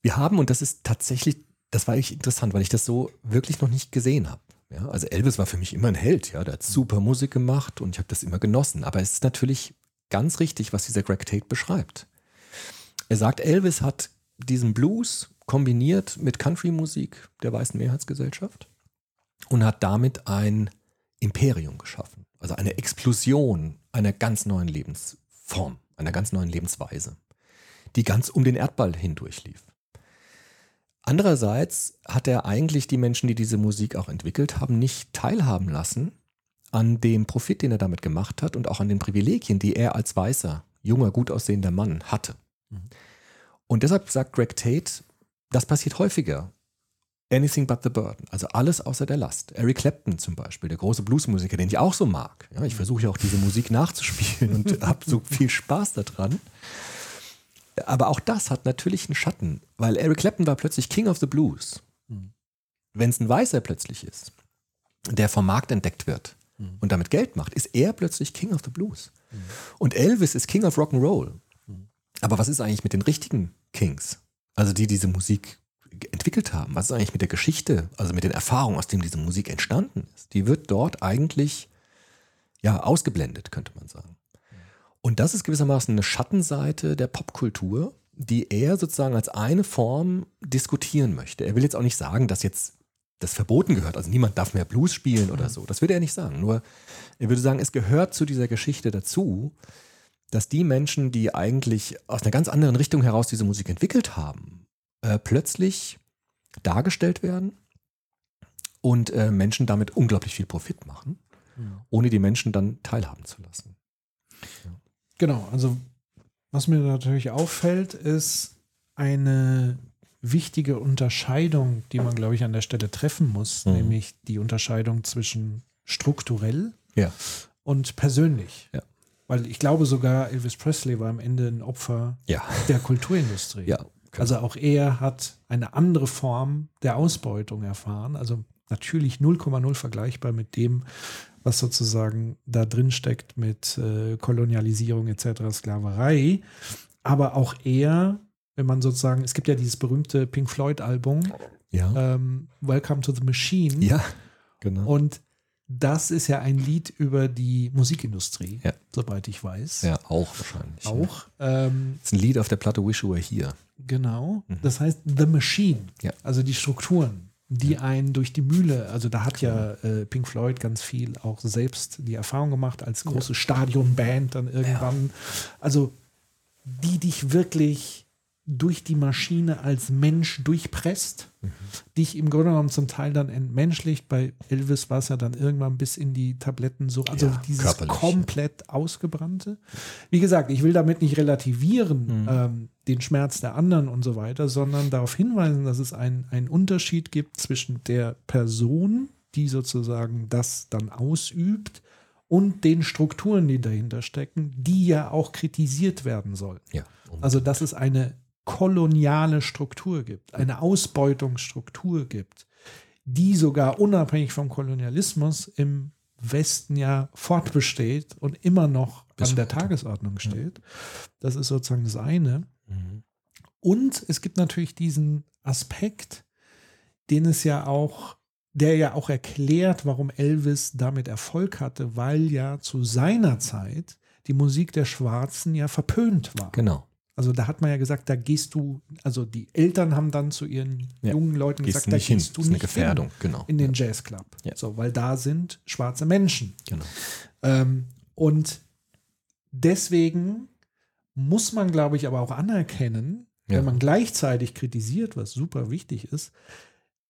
Wir haben, und das ist tatsächlich, das war echt interessant, weil ich das so wirklich noch nicht gesehen habe. Ja, also Elvis war für mich immer ein Held, ja, der hat super Musik gemacht und ich habe das immer genossen. Aber es ist natürlich ganz richtig, was dieser Greg Tate beschreibt. Er sagt, Elvis hat diesen Blues kombiniert mit Country-Musik der weißen Mehrheitsgesellschaft und hat damit ein Imperium geschaffen. Also eine Explosion einer ganz neuen Lebensform, einer ganz neuen Lebensweise, die ganz um den Erdball hindurch lief. Andererseits hat er eigentlich die Menschen, die diese Musik auch entwickelt haben, nicht teilhaben lassen an dem Profit, den er damit gemacht hat und auch an den Privilegien, die er als weißer, junger, gut aussehender Mann hatte. Und deshalb sagt Greg Tate, das passiert häufiger. Anything but the burden, also alles außer der Last. Eric Clapton zum Beispiel, der große Bluesmusiker, den ich auch so mag. Ja, ich versuche ja auch diese Musik nachzuspielen und habe so viel Spaß daran. Aber auch das hat natürlich einen Schatten, weil Eric Clapton war plötzlich King of the Blues. Wenn es ein Weißer plötzlich ist, der vom Markt entdeckt wird und damit Geld macht, ist er plötzlich King of the Blues. Und Elvis ist King of Rock'n'Roll. Aber was ist eigentlich mit den richtigen Kings? Also die diese Musik entwickelt haben. Was ist eigentlich mit der Geschichte, also mit den Erfahrungen, aus denen diese Musik entstanden ist? Die wird dort eigentlich ja ausgeblendet, könnte man sagen. Und das ist gewissermaßen eine Schattenseite der Popkultur, die er sozusagen als eine Form diskutieren möchte. Er will jetzt auch nicht sagen, dass jetzt das verboten gehört. Also niemand darf mehr Blues spielen oder so. Das würde er nicht sagen. Nur er würde sagen, es gehört zu dieser Geschichte dazu, dass die Menschen, die eigentlich aus einer ganz anderen Richtung heraus diese Musik entwickelt haben, äh, plötzlich dargestellt werden und äh, Menschen damit unglaublich viel Profit machen, ohne die Menschen dann teilhaben zu lassen. Genau, also was mir natürlich auffällt, ist eine wichtige Unterscheidung, die man, glaube ich, an der Stelle treffen muss, Mhm. nämlich die Unterscheidung zwischen strukturell Ja. und persönlich. Ja. Weil ich glaube sogar, Elvis Presley war am Ende ein Opfer Ja. der Kulturindustrie. Ja. Also auch er hat eine andere Form der Ausbeutung erfahren. Also natürlich 0,0 vergleichbar mit dem, was sozusagen da drin steckt mit äh, Kolonialisierung etc., Sklaverei. Aber auch er, wenn man sozusagen, es gibt ja dieses berühmte Pink Floyd-Album, Ja. ähm, Welcome to the Machine. ja. Genau. Und das ist ja ein Lied über die Musikindustrie, Ja. soweit ich weiß. Ja, auch wahrscheinlich. Auch. Ähm, Das ist ein Lied auf der Platte Wish You Were Here. Genau. Das heißt The Machine, Mhm. Ja. also die Strukturen, die einen durch die Mühle, also da hat ja äh, Pink Floyd ganz viel auch selbst die Erfahrung gemacht als große Stadionband dann irgendwann. Also die dich wirklich durch die Maschine als Mensch durchpresst, Mhm. dich im Grunde genommen zum Teil dann entmenschlicht. Bei Elvis war es ja dann irgendwann bis in die Tabletten so, also Ja, dieses komplett ausgebrannte. Wie gesagt, ich will damit nicht relativieren, ähm, den Schmerz der anderen und so weiter, sondern darauf hinweisen, dass es ein- einen Unterschied gibt zwischen der Person, die sozusagen das dann ausübt, und den Strukturen, die dahinter stecken, die ja auch kritisiert werden sollen. Ja. Also, dass es eine koloniale Struktur gibt, eine Ausbeutungsstruktur gibt, die sogar unabhängig vom Kolonialismus im Westen ja fortbesteht und immer noch Bis an der heute. Tagesordnung steht. Das ist sozusagen das eine. Mhm. Und es gibt natürlich diesen Aspekt, den es ja auch, der ja auch erklärt, warum Elvis damit Erfolg hatte, weil ja zu seiner Zeit die Musik der Schwarzen ja verpönt war. Genau. Also da hat man ja gesagt, da gehst du, also die Eltern haben dann zu ihren Ja. jungen Leuten Gehst gesagt, da nicht hin. gehst du Das ist eine nicht Gefährdung, hin genau. in den Jazzclub. Ja. So, weil da sind schwarze Menschen. Genau. Ähm, und deswegen muss man, glaube ich, aber auch anerkennen, Ja. wenn man gleichzeitig kritisiert, was super wichtig ist,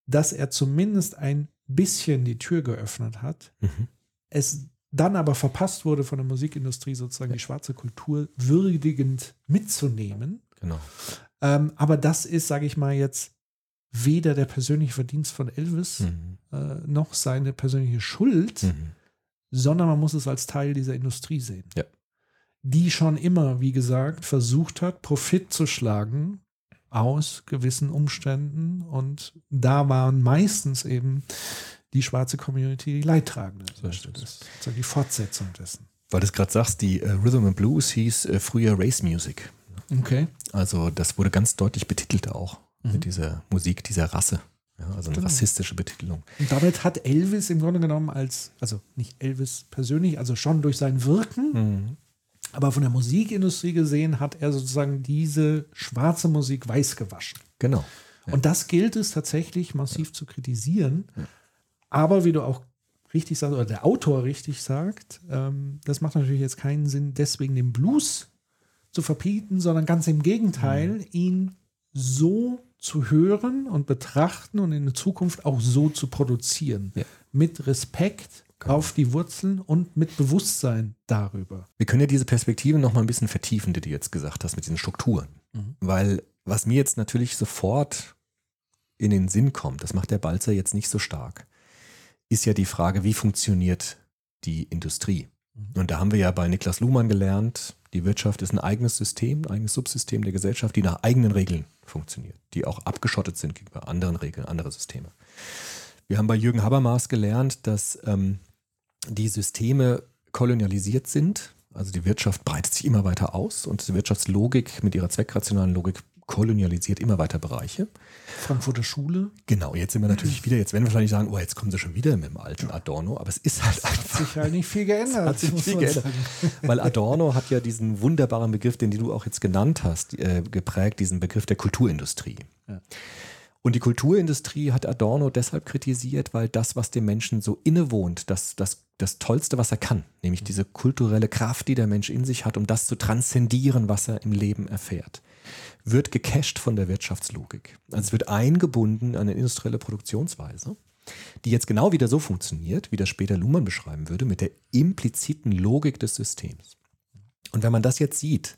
dass er zumindest ein bisschen die Tür geöffnet hat. Mhm. Es dann aber verpasst wurde von der Musikindustrie sozusagen die schwarze Kultur würdigend mitzunehmen. Genau. Ähm, aber das ist, sage ich mal jetzt, weder der persönliche Verdienst von Elvis Mhm. äh, noch seine persönliche Schuld, Mhm. sondern man muss es als Teil dieser Industrie sehen. Ja. Die schon immer, wie gesagt, versucht hat, Profit zu schlagen aus gewissen Umständen. Und da waren meistens eben die schwarze Community die Leidtragende. So ist das ist sozusagen die Fortsetzung dessen. Weil du es gerade sagst, die äh, Rhythm and Blues hieß äh, früher Race Music. Okay. Also das wurde ganz deutlich betitelt auch Mhm. mit dieser Musik dieser Rasse. Ja, also eine Genau. rassistische Betitelung. Und damit hat Elvis im Grunde genommen als, also nicht Elvis persönlich, also schon durch sein Wirken, Mhm. aber von der Musikindustrie gesehen hat er sozusagen diese schwarze Musik weiß gewaschen. Genau. Und das gilt es tatsächlich massiv zu kritisieren. Aber wie du auch richtig sagst, oder der Autor richtig sagt, ähm, das macht natürlich jetzt keinen Sinn, deswegen den Blues zu verbieten, sondern ganz im Gegenteil, Mhm. ihn so zu hören und betrachten und in der Zukunft auch so zu produzieren. Ja. Mit Respekt Genau. auf die Wurzeln und mit Bewusstsein darüber. Wir können ja diese Perspektive noch mal ein bisschen vertiefen, die du jetzt gesagt hast mit diesen Strukturen. Mhm. Weil was mir jetzt natürlich sofort in den Sinn kommt, das macht der Balzer jetzt nicht so stark, ist ja die Frage, wie funktioniert die Industrie? Mhm. Und da haben wir ja bei Niklas Luhmann gelernt, die Wirtschaft ist ein eigenes System, ein eigenes Subsystem der Gesellschaft, die nach eigenen Regeln funktioniert, die auch abgeschottet sind gegenüber anderen Regeln, andere Systeme. Wir haben bei Jürgen Habermas gelernt, dass ähm, die Systeme kolonialisiert sind. Also die Wirtschaft breitet sich immer weiter aus und die Wirtschaftslogik mit ihrer zweckrationalen Logik kolonialisiert immer weiter Bereiche. Frankfurter Schule Genau, jetzt sind wir natürlich wieder, jetzt werden wir wahrscheinlich sagen, oh, jetzt kommen sie schon wieder mit dem alten Adorno, aber es ist halt hat einfach, sich halt nicht viel geändert. hat sich muss viel geändert. sagen. weil Adorno hat ja diesen wunderbaren Begriff, den du auch jetzt genannt hast, äh, geprägt, diesen Begriff der Kulturindustrie. Ja. Und die Kulturindustrie hat Adorno deshalb kritisiert, weil das, was dem Menschen so innewohnt, das, das, das Tollste, was er kann, nämlich diese kulturelle Kraft, die der Mensch in sich hat, um das zu transzendieren, was er im Leben erfährt, wird gecached von der Wirtschaftslogik. Also es wird eingebunden an eine industrielle Produktionsweise, die jetzt genau wieder so funktioniert, wie das später Luhmann beschreiben würde, mit der impliziten Logik des Systems. Und wenn man das jetzt sieht,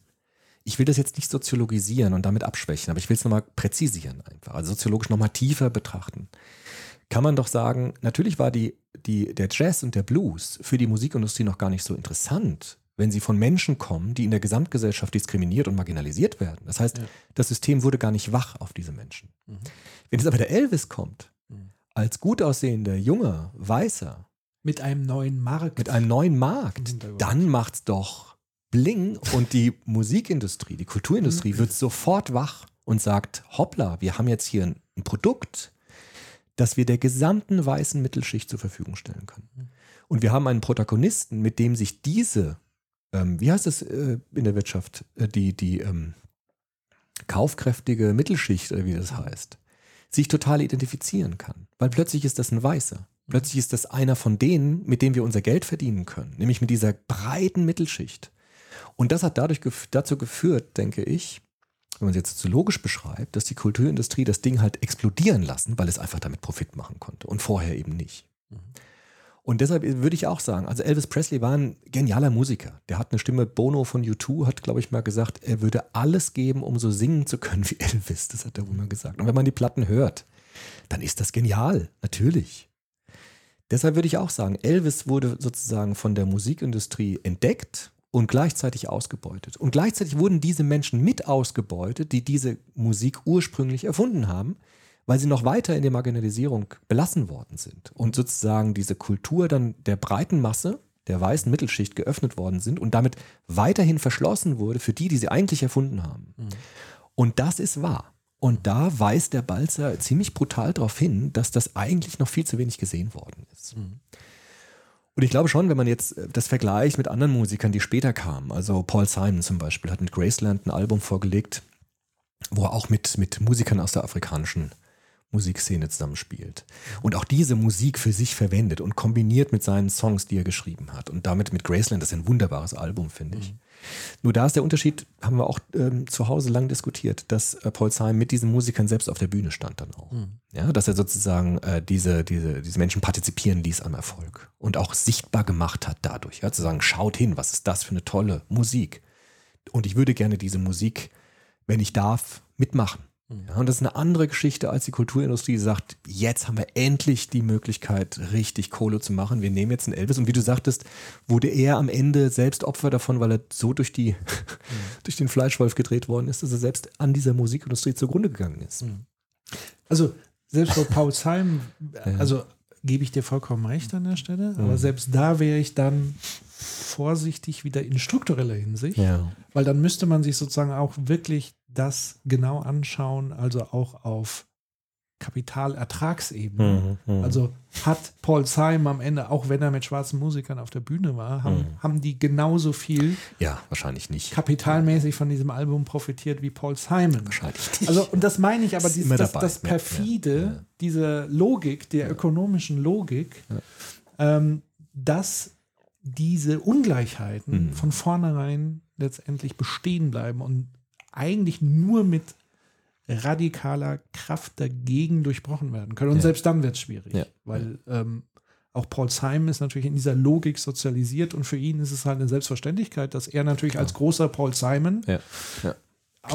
ich will das jetzt nicht soziologisieren und damit abschwächen, aber ich will es nochmal präzisieren einfach, also soziologisch nochmal tiefer betrachten, kann man doch sagen, natürlich war die, die, der Jazz und der Blues für die Musikindustrie noch gar nicht so interessant, wenn sie von Menschen kommen, die in der Gesamtgesellschaft diskriminiert und marginalisiert werden. Das heißt, Ja. das System wurde gar nicht wach auf diese Menschen. Mhm. Wenn jetzt aber der Elvis kommt, Mhm. als gut aussehender, junger, weißer, Mit einem neuen Markt. mit einem neuen Markt, dann macht's doch Bling und die Musikindustrie, die Kulturindustrie wird sofort wach und sagt, hoppla, wir haben jetzt hier ein, ein Produkt, das wir der gesamten weißen Mittelschicht zur Verfügung stellen können. Und wir haben einen Protagonisten, mit dem sich diese, ähm, wie heißt es äh, in der Wirtschaft, äh, die, die ähm, kaufkräftige Mittelschicht, oder wie das heißt, sich total identifizieren kann. Weil plötzlich ist das ein Weißer. Plötzlich ist das einer von denen, mit dem wir unser Geld verdienen können, nämlich mit dieser breiten Mittelschicht. Und das hat dadurch gef dazu geführt, denke ich, wenn man es jetzt soziologisch beschreibt, dass die Kulturindustrie das Ding halt explodieren lassen, weil es einfach damit Profit machen konnte und vorher eben nicht. Und deshalb würde ich auch sagen, also Elvis Presley war ein genialer Musiker. Der hat eine Stimme, Bono von U2 hat, glaube ich, mal gesagt, er würde alles geben, um so singen zu können wie Elvis. Das hat er wohl mal gesagt. Und wenn man die Platten hört, dann ist das genial, natürlich. Deshalb würde ich auch sagen, Elvis wurde sozusagen von der Musikindustrie entdeckt und gleichzeitig ausgebeutet. Und gleichzeitig wurden diese Menschen mit ausgebeutet, die diese Musik ursprünglich erfunden haben, weil sie noch weiter in der Marginalisierung belassen worden sind und sozusagen diese Kultur dann der breiten Masse, der weißen Mittelschicht geöffnet worden sind und damit weiterhin verschlossen wurde für die, die sie eigentlich erfunden haben. Und das ist wahr. Und da weist der Balzer ziemlich brutal darauf hin, dass das eigentlich noch viel zu wenig gesehen worden ist. Und ich glaube schon, wenn man jetzt äh, das vergleicht mit anderen Musikern, die später kamen, also Paul Simon zum Beispiel hat mit Graceland ein Album vorgelegt, wo er auch mit, mit Musikern aus der afrikanischen Musikszene zusammenspielt. Und auch diese Musik für sich verwendet und kombiniert mit seinen Songs, die er geschrieben hat. Und damit mit Graceland, das ist ein wunderbares Album, finde ich. Nur da ist der Unterschied, haben wir auch ähm, zu Hause lang diskutiert, dass äh, Paul Simon mit diesen Musikern selbst auf der Bühne stand dann auch. Ja, dass er sozusagen äh, diese, diese, diese Menschen partizipieren ließ am Erfolg und auch sichtbar gemacht hat dadurch. Ja, zu sagen, schaut hin, was ist das für eine tolle Musik. Und ich würde gerne diese Musik, wenn ich darf, mitmachen. Ja, und das ist eine andere Geschichte, als die Kulturindustrie die sagt, jetzt haben wir endlich die Möglichkeit, richtig Kohle zu machen. Wir nehmen jetzt einen Elvis. Und wie du sagtest, wurde er am Ende selbst Opfer davon, weil er so durch, die, durch den Fleischwolf gedreht worden ist, dass er selbst an dieser Musikindustrie zugrunde gegangen ist. Also selbst bei Paul Simon, also gebe ich dir vollkommen recht an der Stelle, aber selbst da wäre ich dann vorsichtig wieder in struktureller Hinsicht, Ja. weil dann müsste man sich sozusagen auch wirklich das genau anschauen, also auch auf Kapitalertragsebene. Mhm, mhm. Also hat Paul Simon am Ende, auch wenn er mit schwarzen Musikern auf der Bühne war, haben, Mhm. haben die genauso viel Ja, wahrscheinlich nicht. kapitalmäßig von diesem Album profitiert wie Paul Simon. Wahrscheinlich nicht. Also, und das meine ich aber, dieses, das, das Ja, perfide, ja, ja. diese Logik, der ökonomischen Logik, ähm, dass diese Ungleichheiten Mhm. von vornherein letztendlich bestehen bleiben und eigentlich nur mit radikaler Kraft dagegen durchbrochen werden können. Und Ja. selbst dann wird es schwierig, Ja. weil ähm, auch Paul Simon ist natürlich in dieser Logik sozialisiert und für ihn ist es halt eine Selbstverständlichkeit, dass er natürlich als großer Paul Simon Ja. Klar.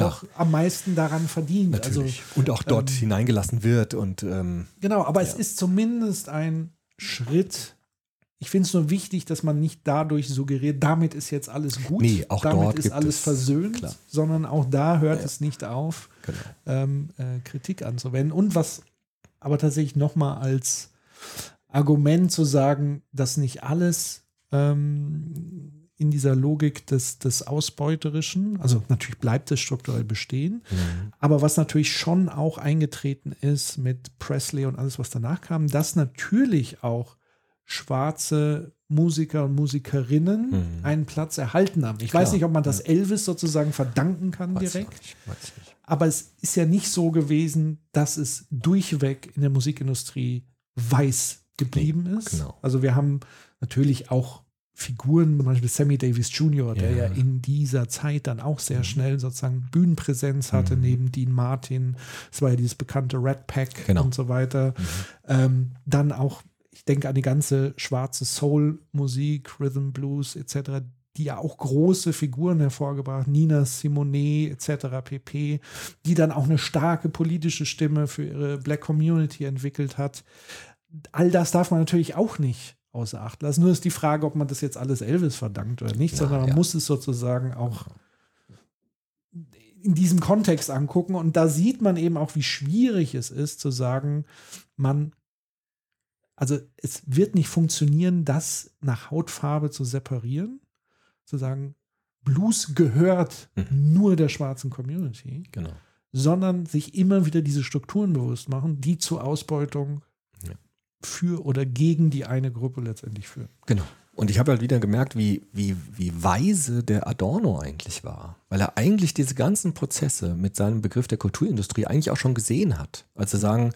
auch am meisten daran verdient. Natürlich. Also, und auch dort ähm, hineingelassen wird und ähm, genau, aber es ist zumindest ein Schritt. Ich finde es nur wichtig, dass man nicht dadurch suggeriert, damit ist jetzt alles gut, Nee, auch damit ist alles es- versöhnt, klar. sondern auch da hört Ja. es nicht auf, genau. ähm, äh, Kritik anzuwenden. Und was aber tatsächlich nochmal als Argument zu sagen, dass nicht alles ähm, in dieser Logik des, des Ausbeuterischen, also natürlich bleibt es strukturell bestehen, Mhm. aber was natürlich schon auch eingetreten ist mit Presley und alles, was danach kam, dass natürlich auch schwarze Musiker und Musikerinnen Mhm. einen Platz erhalten haben. Ich Klar, weiß nicht, ob man das Elvis sozusagen verdanken kann Weiß direkt. nicht, weiß ich nicht. Aber es ist ja nicht so gewesen, dass es durchweg in der Musikindustrie weiß geblieben ist. genau. Also wir haben natürlich auch Figuren, zum Beispiel Sammy Davis Jr., der ja, Ja. in dieser Zeit dann auch sehr schnell sozusagen Bühnenpräsenz hatte, Mhm. neben Dean Martin. Es war ja dieses bekannte Red Pack Genau. und so weiter. Ähm, dann auch, denke an die ganze schwarze Soul-Musik, Rhythm Blues etc., die ja auch große Figuren hervorgebracht, Nina Simone etc. pp., die dann auch eine starke politische Stimme für ihre Black Community entwickelt hat. All das darf man natürlich auch nicht außer Acht lassen. Nur ist die Frage, ob man das jetzt alles Elvis verdankt oder nicht, Na, sondern man ja. muss es sozusagen auch in diesem Kontext angucken. Und da sieht man eben auch, wie schwierig es ist, zu sagen, man, also es wird nicht funktionieren, das nach Hautfarbe zu separieren, zu sagen, Blues gehört Mhm. nur der schwarzen Community, Genau. sondern sich immer wieder diese Strukturen bewusst machen, die zur Ausbeutung Ja. für oder gegen die eine Gruppe letztendlich führen. Genau. Und ich habe halt wieder gemerkt, wie, wie, wie weise der Adorno eigentlich war. Weil er eigentlich diese ganzen Prozesse mit seinem Begriff der Kulturindustrie eigentlich auch schon gesehen hat. Also sagen,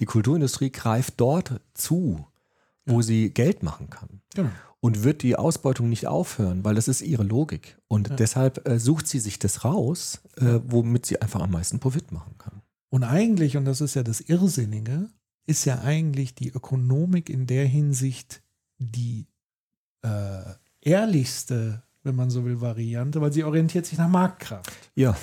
die Kulturindustrie greift dort zu, wo sie Geld machen kann. Genau. Und wird die Ausbeutung nicht aufhören, weil das ist ihre Logik. Und Ja. deshalb äh, sucht sie sich das raus, äh, womit sie einfach am meisten Profit machen kann. Und eigentlich, und das ist ja das Irrsinnige, ist ja eigentlich die Ökonomik in der Hinsicht die äh, ehrlichste, wenn man so will, Variante, weil sie orientiert sich nach Marktkraft. Ja,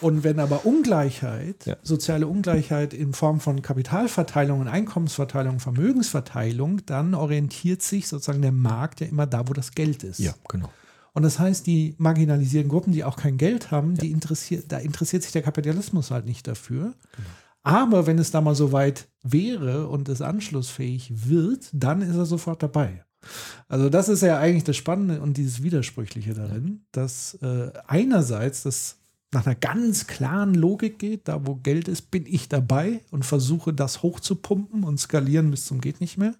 Und wenn aber Ungleichheit, Ja. soziale Ungleichheit in Form von Kapitalverteilung und Einkommensverteilung, Vermögensverteilung, dann orientiert sich sozusagen der Markt ja immer da, wo das Geld ist. ja, genau. Und das heißt, die marginalisierten Gruppen, die auch kein Geld haben, die interessiert, da interessiert sich der Kapitalismus halt nicht dafür. Aber wenn es da mal so weit wäre und es anschlussfähig wird, dann ist er sofort dabei. Also das ist ja eigentlich das Spannende und dieses Widersprüchliche darin, dass äh, einerseits das nach einer ganz klaren Logik geht, da wo Geld ist, bin ich dabei und versuche das hochzupumpen und skalieren bis zum geht nicht mehr.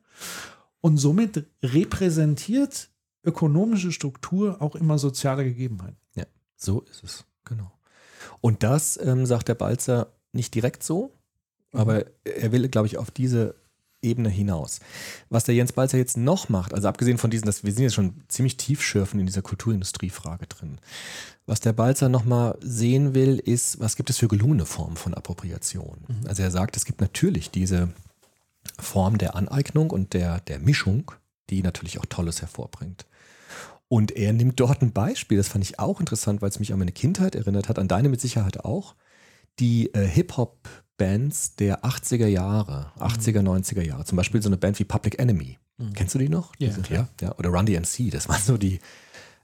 Und somit repräsentiert ökonomische Struktur auch immer soziale Gegebenheiten. Ja, so ist es. Genau. Und das ähm, sagt der Balzer nicht direkt so, aber er will, glaube ich, auf diese Ebene hinaus. Was der Jens Balzer jetzt noch macht, also abgesehen von diesen, dass wir sind jetzt schon ziemlich tiefschürfen in dieser Kulturindustriefrage drin. Was der Balzer nochmal sehen will, ist, was gibt es für gelungene Formen von Appropriation? Also er sagt, es gibt natürlich diese Form der Aneignung und der, der Mischung, die natürlich auch Tolles hervorbringt. Und er nimmt dort ein Beispiel, das fand ich auch interessant, weil es mich an meine Kindheit erinnert hat, an deine mit Sicherheit auch. Die äh, Hip-Hop-Bands der 80er Jahre, 80er, 90er Jahre, zum Beispiel so eine Band wie Public Enemy. Kennst du die noch? Ja, Diese- ja, ja. Oder Run DMC, das waren so die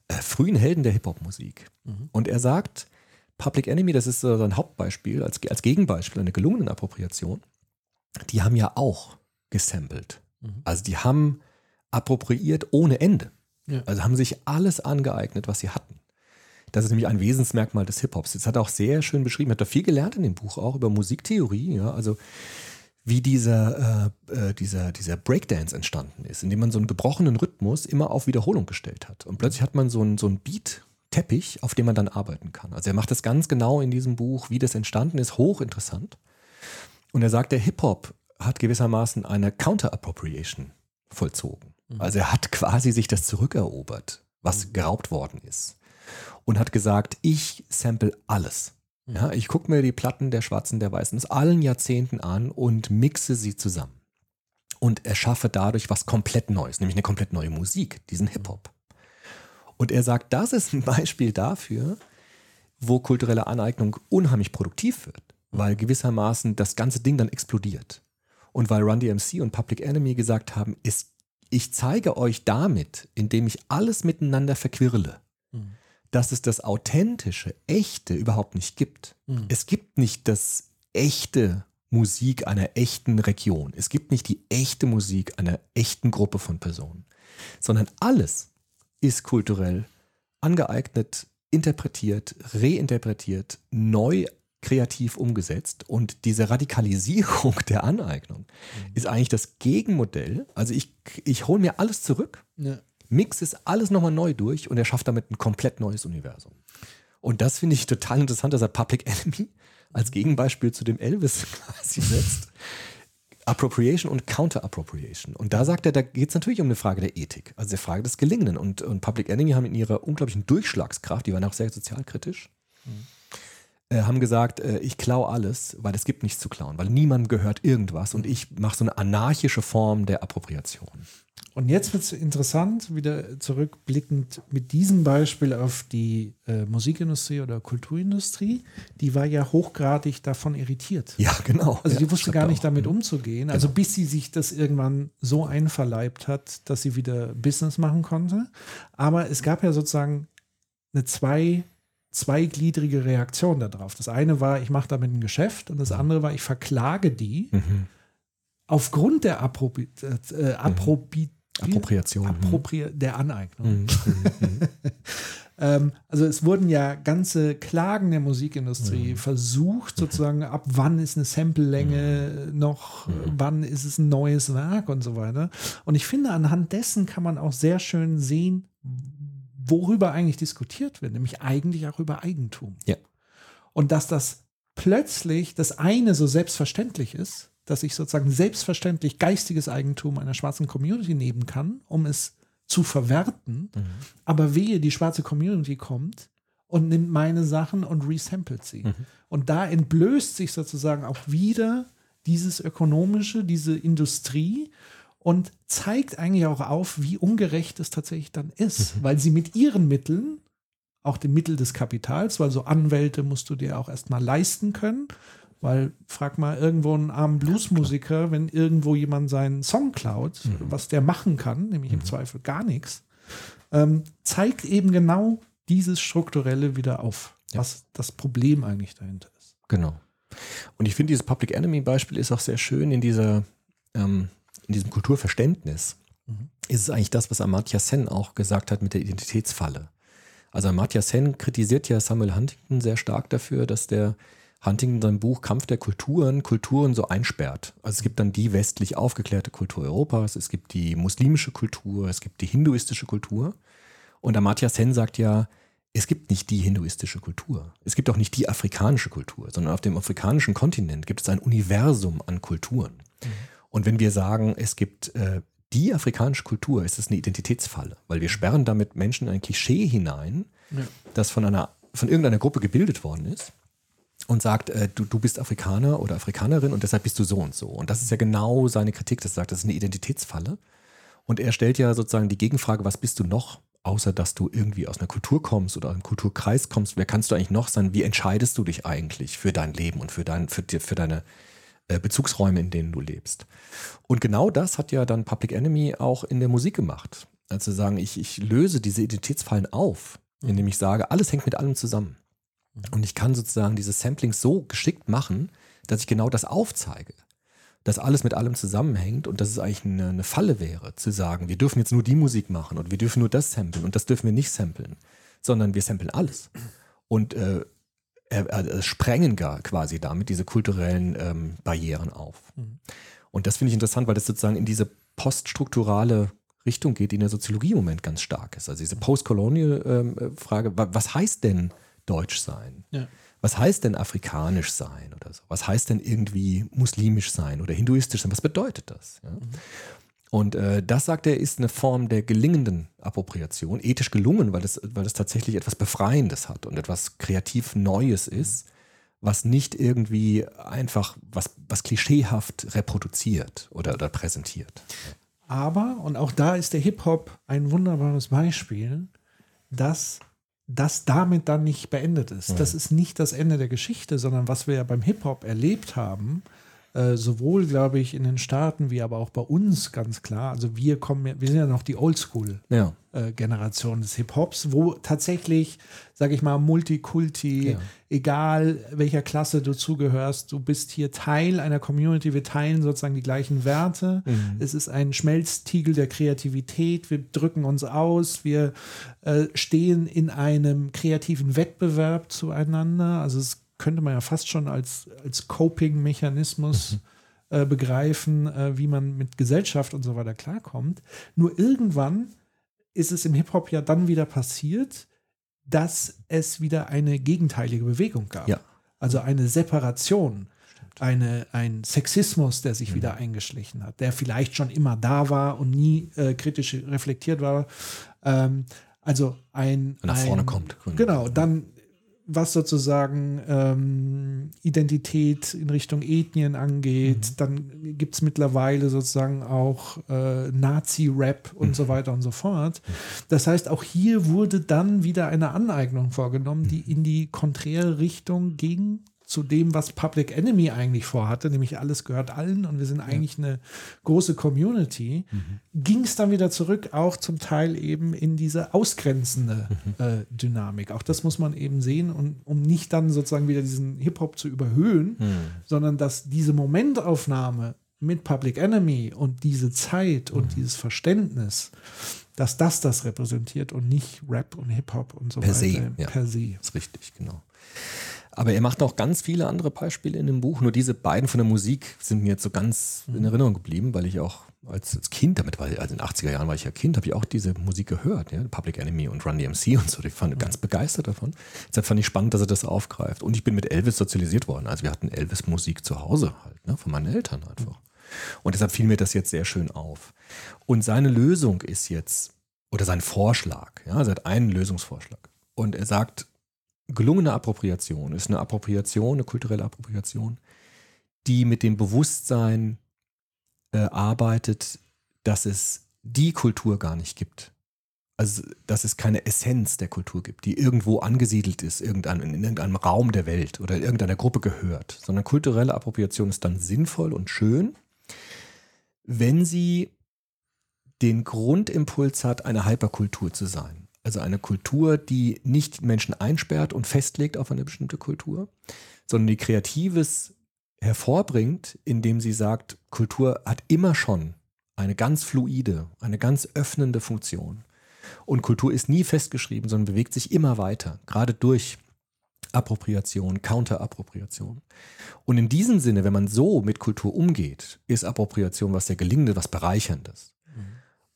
äh, frühen Helden der Hip-Hop-Musik. Und er sagt, Public Enemy, das ist so sein Hauptbeispiel, als, als Gegenbeispiel einer gelungenen Appropriation, die haben ja auch gesampelt. Also die haben appropriiert ohne Ende. Ja. Also haben sich alles angeeignet, was sie hatten. Das ist nämlich ein Wesensmerkmal des Hip-Hops. Das hat er auch sehr schön beschrieben. Hat da viel gelernt in dem Buch auch über Musiktheorie. Ja, also wie dieser, äh, äh, dieser, dieser Breakdance entstanden ist, indem man so einen gebrochenen Rhythmus immer auf Wiederholung gestellt hat. Und plötzlich hat man so einen, so einen Beat-Teppich, auf dem man dann arbeiten kann. Also er macht das ganz genau in diesem Buch, wie das entstanden ist, hochinteressant. Und er sagt, der Hip-Hop hat gewissermaßen eine Counter-Appropriation vollzogen. Also er hat quasi sich das zurückerobert, was geraubt worden ist. Und hat gesagt, ich sample alles. Ja, ich gucke mir die Platten der Schwarzen, der Weißen aus allen Jahrzehnten an und mixe sie zusammen. Und erschaffe dadurch was komplett Neues, nämlich eine komplett neue Musik, diesen Hip-Hop. Und er sagt, das ist ein Beispiel dafür, wo kulturelle Aneignung unheimlich produktiv wird, weil gewissermaßen das ganze Ding dann explodiert. Und weil Run DMC und Public Enemy gesagt haben, ist, ich zeige euch damit, indem ich alles miteinander verquirle, dass es das authentische, echte überhaupt nicht gibt. Es gibt nicht das echte Musik einer echten Region. Es gibt nicht die echte Musik einer echten Gruppe von Personen, sondern alles ist kulturell angeeignet, interpretiert, reinterpretiert, neu kreativ umgesetzt. Und diese Radikalisierung der Aneignung ist eigentlich das Gegenmodell. Also ich, ich hole mir alles zurück, Ja. Mix es alles nochmal neu durch und erschafft damit ein komplett neues Universum. Und das finde ich total interessant, dass er Public Enemy als Gegenbeispiel zu dem Elvis quasi setzt. Appropriation und Counter-Appropriation. Und da sagt er, da geht es natürlich um eine Frage der Ethik, also der Frage des Gelingenden. Und, und Public Enemy haben in ihrer unglaublichen Durchschlagskraft, die waren auch sehr sozialkritisch, äh, haben gesagt, äh, ich klaue alles, weil es gibt nichts zu klauen, weil niemandem gehört irgendwas und ich mache so eine anarchische Form der Appropriation. Und jetzt wird es interessant, wieder zurückblickend mit diesem Beispiel auf die äh, Musikindustrie oder Kulturindustrie. Die war ja hochgradig davon irritiert. Ja, genau. Also ja, die wusste schreibt gar er nicht auch. Genau. damit umzugehen. Also bis sie sich das irgendwann so einverleibt hat, dass sie wieder Business machen konnte. Aber es gab ja sozusagen eine zwei, zweigliedrige Reaktion darauf. Das eine war, ich mache damit ein Geschäft und das andere war, ich verklage die Mhm. aufgrund der Approbi äh, Approbi Appropriation. Appropri der Aneignung. Mhm. Mhm. Ähm, also es wurden ja ganze Klagen der Musikindustrie Mhm. versucht, sozusagen, ab wann ist eine Sample-Länge noch, wann ist es ein neues Werk und so weiter. Und ich finde, anhand dessen kann man auch sehr schön sehen, worüber eigentlich diskutiert wird, nämlich eigentlich auch über Eigentum. Ja. Und dass das plötzlich das eine so selbstverständlich ist, dass ich sozusagen selbstverständlich geistiges Eigentum einer schwarzen Community nehmen kann, um es zu verwerten. Mhm. Aber wehe, die schwarze Community kommt und nimmt meine Sachen und resamplet sie. Mhm. Und da entblößt sich sozusagen auch wieder dieses ökonomische, diese Industrie und zeigt eigentlich auch auf, wie ungerecht es tatsächlich dann ist, weil sie mit ihren Mitteln, auch dem Mittel des Kapitals, weil so Anwälte musst du dir auch erstmal leisten können, weil frag mal irgendwo einen armen Bluesmusiker, wenn irgendwo jemand seinen Song klaut, was der machen kann, nämlich im Zweifel gar nichts, ähm, zeigt eben genau dieses Strukturelle wieder auf, Ja. was das Problem eigentlich dahinter ist. Genau. Und ich finde, dieses Public Enemy-Beispiel ist auch sehr schön in dieser, ähm, in diesem Kulturverständnis. Mhm. Ist es eigentlich das, was Amartya Sen auch gesagt hat mit der Identitätsfalle. Also Amartya Sen kritisiert ja Samuel Huntington sehr stark dafür, dass der Huntington in seinem Buch Kampf der Kulturen Kulturen so einsperrt. Also es gibt dann die westlich aufgeklärte Kultur Europas, es gibt die muslimische Kultur, es gibt die hinduistische Kultur. Und Amartya Sen sagt ja, es gibt nicht die hinduistische Kultur. Es gibt auch nicht die afrikanische Kultur, sondern auf dem afrikanischen Kontinent gibt es ein Universum an Kulturen. Und wenn wir sagen, es gibt äh, die afrikanische Kultur, ist es eine Identitätsfalle, weil wir sperren damit Menschen in ein Klischee hinein, Ja. das von einer von irgendeiner Gruppe gebildet worden ist und sagt, äh, du, du bist Afrikaner oder Afrikanerin und deshalb bist du so und so. Und das ist ja genau seine Kritik, dass er sagt, das ist eine Identitätsfalle. Und er stellt ja sozusagen die Gegenfrage, was bist du noch, außer dass du irgendwie aus einer Kultur kommst oder einem Kulturkreis kommst? Wer kannst du eigentlich noch sein? Wie entscheidest du dich eigentlich für dein Leben und für, dein, für, für deine Bezugsräume, in denen du lebst? Und genau das hat ja dann Public Enemy auch in der Musik gemacht. Also sagen, ich, ich löse diese Identitätsfallen auf, indem ich sage, alles hängt mit allem zusammen. Und ich kann sozusagen dieses Sampling so geschickt machen, dass ich genau das aufzeige. Dass alles mit allem zusammenhängt und dass es eigentlich eine, eine Falle wäre, zu sagen, wir dürfen jetzt nur die Musik machen und wir dürfen nur das samplen und das dürfen wir nicht samplen, sondern wir samplen alles. Und äh, er, er, sprengen gar quasi damit diese kulturellen ähm, Barrieren auf. Mhm. Und das finde ich interessant, weil das sozusagen in diese poststrukturale Richtung geht, die in der Soziologie im Moment ganz stark ist. Also diese Postcolonial-Frage, wa- was heißt denn Deutsch sein? Ja. Was heißt denn afrikanisch sein oder so? Was heißt denn irgendwie muslimisch sein oder hinduistisch sein? Was bedeutet das? Ja? Und äh, das, sagt er, ist eine Form der gelingenden Appropriation, ethisch gelungen, weil es, weil es tatsächlich etwas Befreiendes hat und etwas kreativ Neues ist, was nicht irgendwie einfach was, was klischeehaft reproduziert oder, oder präsentiert. Aber, und auch da ist der Hip-Hop ein wunderbares Beispiel, dass das damit dann nicht beendet ist. Das ist nicht das Ende der Geschichte, sondern was wir ja beim Hip-Hop erlebt haben, äh, sowohl, glaube ich, in den Staaten wie aber auch bei uns ganz klar. Also wir kommen, wir sind ja noch die Oldschool. Ja. äh, Generation des Hip-Hops, wo tatsächlich, sage ich mal, Multikulti, Ja. egal welcher Klasse du zugehörst, du bist hier Teil einer Community, wir teilen sozusagen die gleichen Werte. Es ist ein Schmelztiegel der Kreativität, wir drücken uns aus, wir äh, stehen in einem kreativen Wettbewerb zueinander. Also es könnte man ja fast schon als, als Coping-Mechanismus äh, begreifen, äh, wie man mit Gesellschaft und so weiter klarkommt. Nur irgendwann ist es im Hip-Hop ja dann wieder passiert, dass es wieder eine gegenteilige Bewegung gab. Ja. Also eine Separation, eine, ein Sexismus, der sich wieder eingeschlichen hat, der vielleicht schon immer da war und nie äh, kritisch reflektiert war. Ähm, also ein. Nach ein, vorne kommt. Genau, dann was sozusagen ähm, Identität in Richtung Ethnien angeht, dann gibt es mittlerweile sozusagen auch äh, Nazi-Rap und so weiter und so fort. Das heißt, auch hier wurde dann wieder eine Aneignung vorgenommen, die in die konträre Richtung ging zu dem, was Public Enemy eigentlich vorhatte, nämlich alles gehört allen und wir sind eigentlich eine große Community, ging es dann wieder zurück, auch zum Teil eben in diese ausgrenzende äh, Dynamik. Auch das muss man eben sehen, und, um nicht dann sozusagen wieder diesen Hip-Hop zu überhöhen, sondern dass diese Momentaufnahme mit Public Enemy und diese Zeit und Mhm. dieses Verständnis, dass das das repräsentiert und nicht Rap und Hip-Hop und so Per weiter. se, ja. Per se. ist richtig, genau. Aber er macht auch ganz viele andere Beispiele in dem Buch. Nur diese beiden von der Musik sind mir jetzt so ganz in Erinnerung geblieben, weil ich auch als, als Kind damit war, also in den 80er Jahren war ich ja Kind, habe ich auch diese Musik gehört, ja, Public Enemy und Run DMC und so. Ich fand ganz begeistert davon. Deshalb fand ich spannend, dass er das aufgreift. Und ich bin mit Elvis sozialisiert worden. Also wir hatten Elvis-Musik zu Hause halt, ne, von meinen Eltern einfach. Und deshalb fiel mir das jetzt sehr schön auf. Und seine Lösung ist jetzt, oder sein Vorschlag, ja, er hat einen Lösungsvorschlag. Und er sagt, gelungene Appropriation ist eine Appropriation, eine kulturelle Appropriation, die mit dem Bewusstsein äh, arbeitet, dass es die Kultur gar nicht gibt. Also, dass es keine Essenz der Kultur gibt, die irgendwo angesiedelt ist, irgendein, in irgendeinem Raum der Welt oder irgendeiner Gruppe gehört, sondern kulturelle Appropriation ist dann sinnvoll und schön, wenn sie den Grundimpuls hat, eine Hyperkultur zu sein. Also eine Kultur, die nicht Menschen einsperrt und festlegt auf eine bestimmte Kultur, sondern die Kreatives hervorbringt, indem sie sagt, Kultur hat immer schon eine ganz fluide, eine ganz öffnende Funktion. Und Kultur ist nie festgeschrieben, sondern bewegt sich immer weiter, gerade durch Appropriation, Counterappropriation. Und in diesem Sinne, wenn man so mit Kultur umgeht, ist Appropriation was sehr Gelingendes, was Bereicherndes.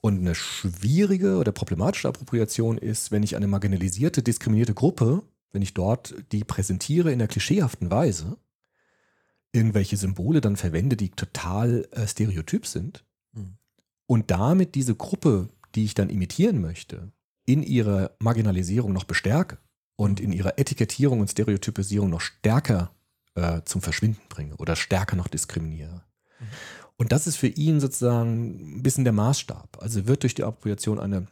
Und eine schwierige oder problematische Appropriation ist, wenn ich eine marginalisierte, diskriminierte Gruppe, wenn ich dort die präsentiere in der klischeehaften Weise, irgendwelche Symbole dann verwende, die total äh, stereotyp sind Mhm. und damit diese Gruppe, die ich dann imitieren möchte, in ihrer Marginalisierung noch bestärke und in ihrer Etikettierung und Stereotypisierung noch stärker äh, zum Verschwinden bringe oder stärker noch diskriminiere. Und das ist für ihn sozusagen ein bisschen der Maßstab. Also wird durch die Appropriation eine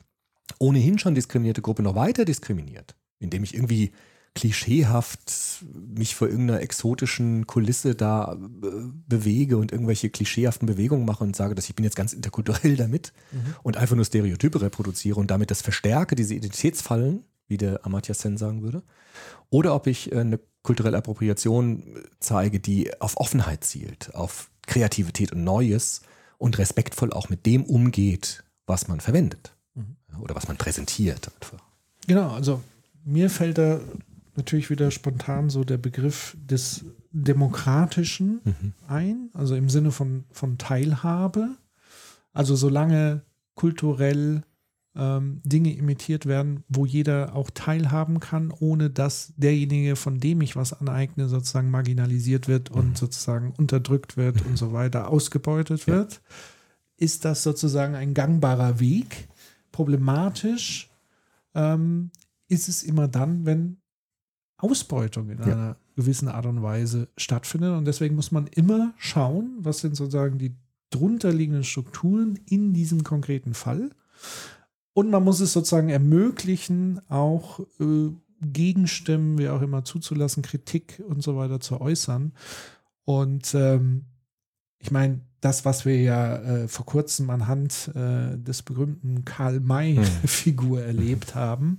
ohnehin schon diskriminierte Gruppe noch weiter diskriminiert, indem ich irgendwie klischeehaft mich vor irgendeiner exotischen Kulisse da äh, bewege und irgendwelche klischeehaften Bewegungen mache und sage, dass ich bin jetzt ganz interkulturell damit und einfach nur Stereotype reproduziere und damit das verstärke, diese Identitätsfallen, wie der Amartya Sen sagen würde. Oder ob ich äh, eine kulturelle Appropriation zeige, die auf Offenheit zielt, auf Kreativität und Neues und respektvoll auch mit dem umgeht, was man verwendet. Oder was man präsentiert einfach. Genau, also mir fällt da natürlich wieder spontan so der Begriff des Demokratischen Mhm. ein, also im Sinne von, von Teilhabe. Also solange kulturell ähm, Dinge imitiert werden, wo jeder auch teilhaben kann, ohne dass derjenige, von dem ich was aneigne, sozusagen marginalisiert wird Mhm. und sozusagen unterdrückt wird und so weiter, ausgebeutet Ja. wird, ist das sozusagen ein gangbarer Weg. Problematisch ähm, ist es immer dann, wenn Ausbeutung in Ja. einer gewissen Art und Weise stattfindet. Und deswegen muss man immer schauen, was sind sozusagen die drunterliegenden Strukturen in diesem konkreten Fall. Und man muss es sozusagen ermöglichen, auch äh, Gegenstimmen, wie auch immer, zuzulassen, Kritik und so weiter zu äußern. Und ähm, ich meine, das, was wir ja äh, vor kurzem anhand äh, des berühmten Karl May-Figur erlebt haben,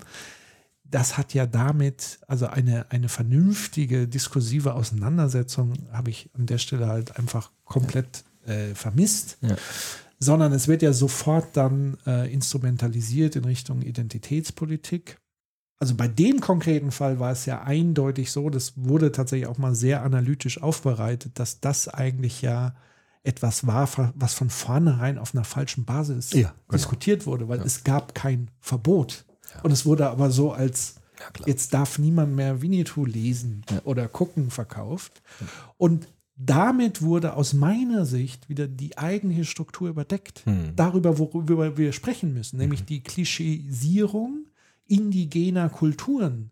das hat ja damit, also eine, eine vernünftige diskursive Auseinandersetzung habe ich an der Stelle halt einfach komplett äh, vermisst. Ja. Sondern es wird ja sofort dann äh, instrumentalisiert in Richtung Identitätspolitik. Also bei dem konkreten Fall war es ja eindeutig so, das wurde tatsächlich auch mal sehr analytisch aufbereitet, dass das eigentlich ja etwas war, was von vornherein auf einer falschen Basis Ja, genau. diskutiert wurde, weil Ja. es gab kein Verbot. Ja. Und es wurde aber so als jetzt darf niemand mehr Winnetou lesen oder gucken verkauft. Und damit wurde aus meiner Sicht wieder die eigentliche Struktur überdeckt. Hm. Darüber, worüber wir sprechen müssen, nämlich die Klischeisierung indigener Kulturen.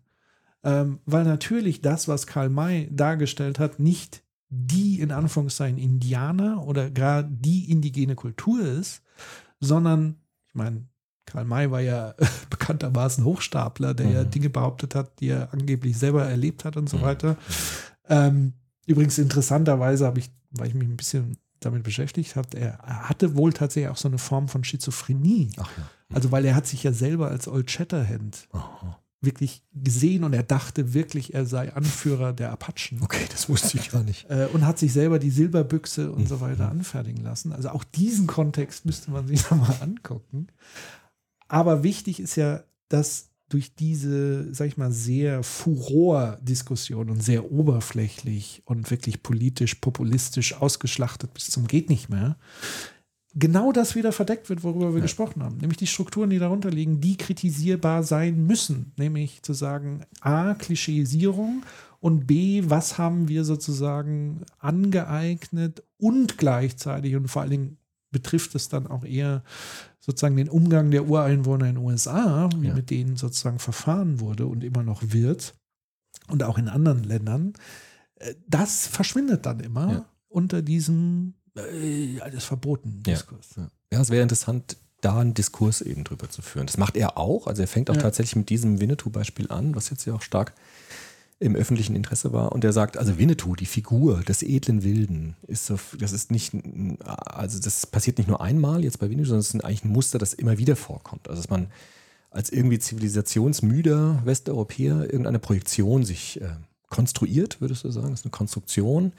Ähm, weil natürlich das, was Karl May dargestellt hat, nicht die in Anführungszeichen Indianer oder gerade die indigene Kultur ist, sondern, ich meine, Karl May war ja bekanntermaßen Hochstapler, der ja Mhm. Dinge behauptet hat, die er angeblich selber erlebt hat und so Mhm. weiter. Ähm, übrigens interessanterweise habe ich, weil ich mich ein bisschen damit beschäftigt habe, er hatte wohl tatsächlich auch so eine Form von Schizophrenie. Ach ja. Also weil er hat sich ja selber als Old Shatterhand Aha. wirklich gesehen und er dachte wirklich, er sei Anführer der Apachen. Okay, das wusste ich gar nicht. Äh, und hat sich selber die Silberbüchse und Mhm. so weiter anfertigen lassen. Also auch diesen Kontext müsste man sich nochmal angucken. Aber wichtig ist ja, dass durch diese, sag ich mal, sehr Furor-Diskussion und sehr oberflächlich und wirklich politisch, populistisch ausgeschlachtet bis zum geht nicht mehr, genau das wieder verdeckt wird, worüber wir Ja. gesprochen haben. Nämlich die Strukturen, die darunter liegen, die kritisierbar sein müssen. Nämlich zu sagen, A, Klischeisierung und B, was haben wir sozusagen angeeignet und gleichzeitig und vor allen Dingen betrifft es dann auch eher sozusagen den Umgang der Ureinwohner in den USA, wie Ja. mit denen sozusagen verfahren wurde und immer noch wird und auch in anderen Ländern. Äh, Das verschwindet dann immer Ja. unter diesem äh, alles verboten Ja. Diskurs. Ja, ja es wäre interessant, da einen Diskurs eben drüber zu führen. Das macht er auch. Also er fängt auch tatsächlich mit diesem Winnetou-Beispiel an, was jetzt ja auch stark im öffentlichen Interesse war. Und er sagt, also Winnetou, die Figur des edlen Wilden, ist so, das ist nicht, also das passiert nicht nur einmal jetzt bei Winnetou, sondern es ist eigentlich ein Muster, das immer wieder vorkommt. Also dass man als irgendwie zivilisationsmüder Westeuropäer irgendeine Projektion sich äh, konstruiert, würdest du sagen. Das ist eine Konstruktion,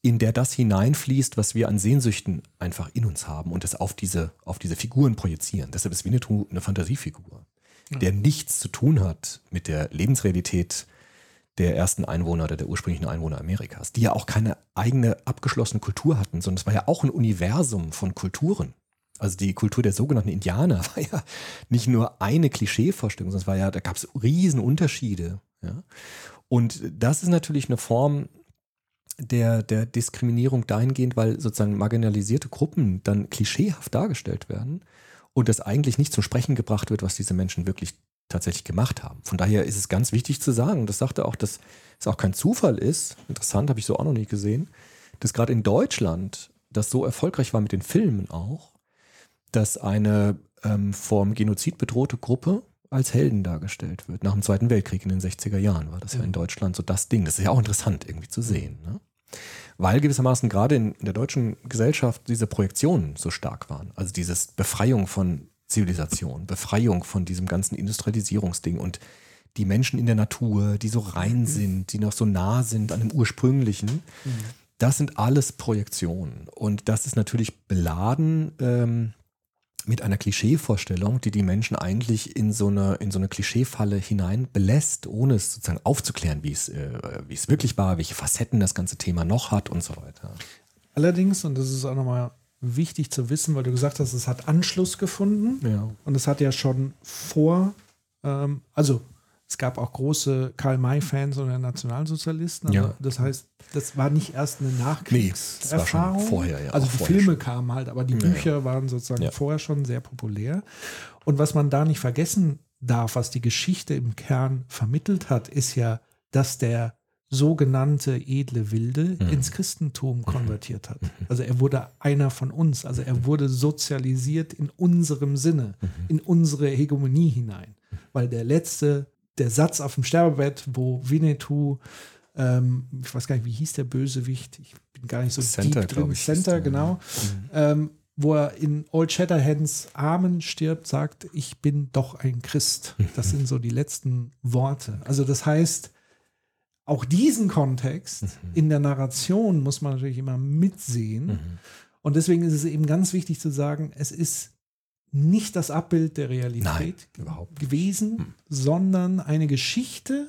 in der das hineinfließt, was wir an Sehnsüchten einfach in uns haben und das auf diese, auf diese Figuren projizieren. Deshalb ist Winnetou eine Fantasiefigur, der nichts zu tun hat mit der Lebensrealität der ersten Einwohner oder der ursprünglichen Einwohner Amerikas, die ja auch keine eigene abgeschlossene Kultur hatten, sondern es war ja auch ein Universum von Kulturen. Also die Kultur der sogenannten Indianer war ja nicht nur eine Klischeevorstellung, sondern es war ja, da gab es riesen Unterschiede. Ja? Und das ist natürlich eine Form der, der Diskriminierung dahingehend, weil sozusagen marginalisierte Gruppen dann klischeehaft dargestellt werden und das eigentlich nicht zum Sprechen gebracht wird, was diese Menschen wirklich tatsächlich gemacht haben. Von daher ist es ganz wichtig zu sagen, das sagte auch, dass es auch kein Zufall ist, interessant, habe ich so auch noch nie gesehen, dass gerade in Deutschland das so erfolgreich war mit den Filmen auch, dass eine ähm, vom Genozid bedrohte Gruppe als Helden dargestellt wird. Nach dem Zweiten Weltkrieg in den 60er Jahren war das ja in Deutschland so das Ding. Das ist ja auch interessant irgendwie zu sehen. Ne? Weil gewissermaßen gerade in der deutschen Gesellschaft diese Projektionen so stark waren. Also dieses Befreiung von Zivilisation, Befreiung von diesem ganzen Industrialisierungsding und die Menschen in der Natur, die so rein sind, die noch so nah sind an dem Ursprünglichen. Das sind alles Projektionen. Und das ist natürlich beladen ähm, mit einer Klischeevorstellung, die die Menschen eigentlich in so eine, in so eine Klischeefalle hinein belässt, ohne es sozusagen aufzuklären, wie es, äh, wie es wirklich war, welche Facetten das ganze Thema noch hat und so weiter. Allerdings, und das ist auch nochmal wichtig zu wissen, weil du gesagt hast, es hat Anschluss gefunden. Ja. Und es hat ja schon vor, ähm, also es gab auch große Karl-May-Fans und Nationalsozialisten. Ja. Das heißt, das war nicht erst eine Nachkriegserfahrung. schon vorher, ja, Also die Filme schon. kamen halt, aber die Ja, Bücher waren sozusagen Ja. vorher schon sehr populär. Und was man da nicht vergessen darf, was die Geschichte im Kern vermittelt hat, ist ja, dass der sogenannte edle Wilde Mhm. ins Christentum konvertiert hat. Also er wurde einer von uns, also er wurde sozialisiert in unserem Sinne, Mhm. in unsere Hegemonie hinein. Weil der letzte, der Satz auf dem Sterbebett, wo Winnetou, ähm, ich weiß gar nicht, wie hieß der Bösewicht, ich bin gar nicht so Center, deep drin, ich, Center, der, genau, ähm, wo er in Old Shatterhands Armen stirbt, sagt, ich bin doch ein Christ. Das sind so die letzten Worte. Also das heißt, auch diesen Kontext in der Narration muss man natürlich immer mitsehen. Und deswegen ist es eben ganz wichtig zu sagen, es ist nicht das Abbild der Realität Nein, gewesen, sondern eine Geschichte,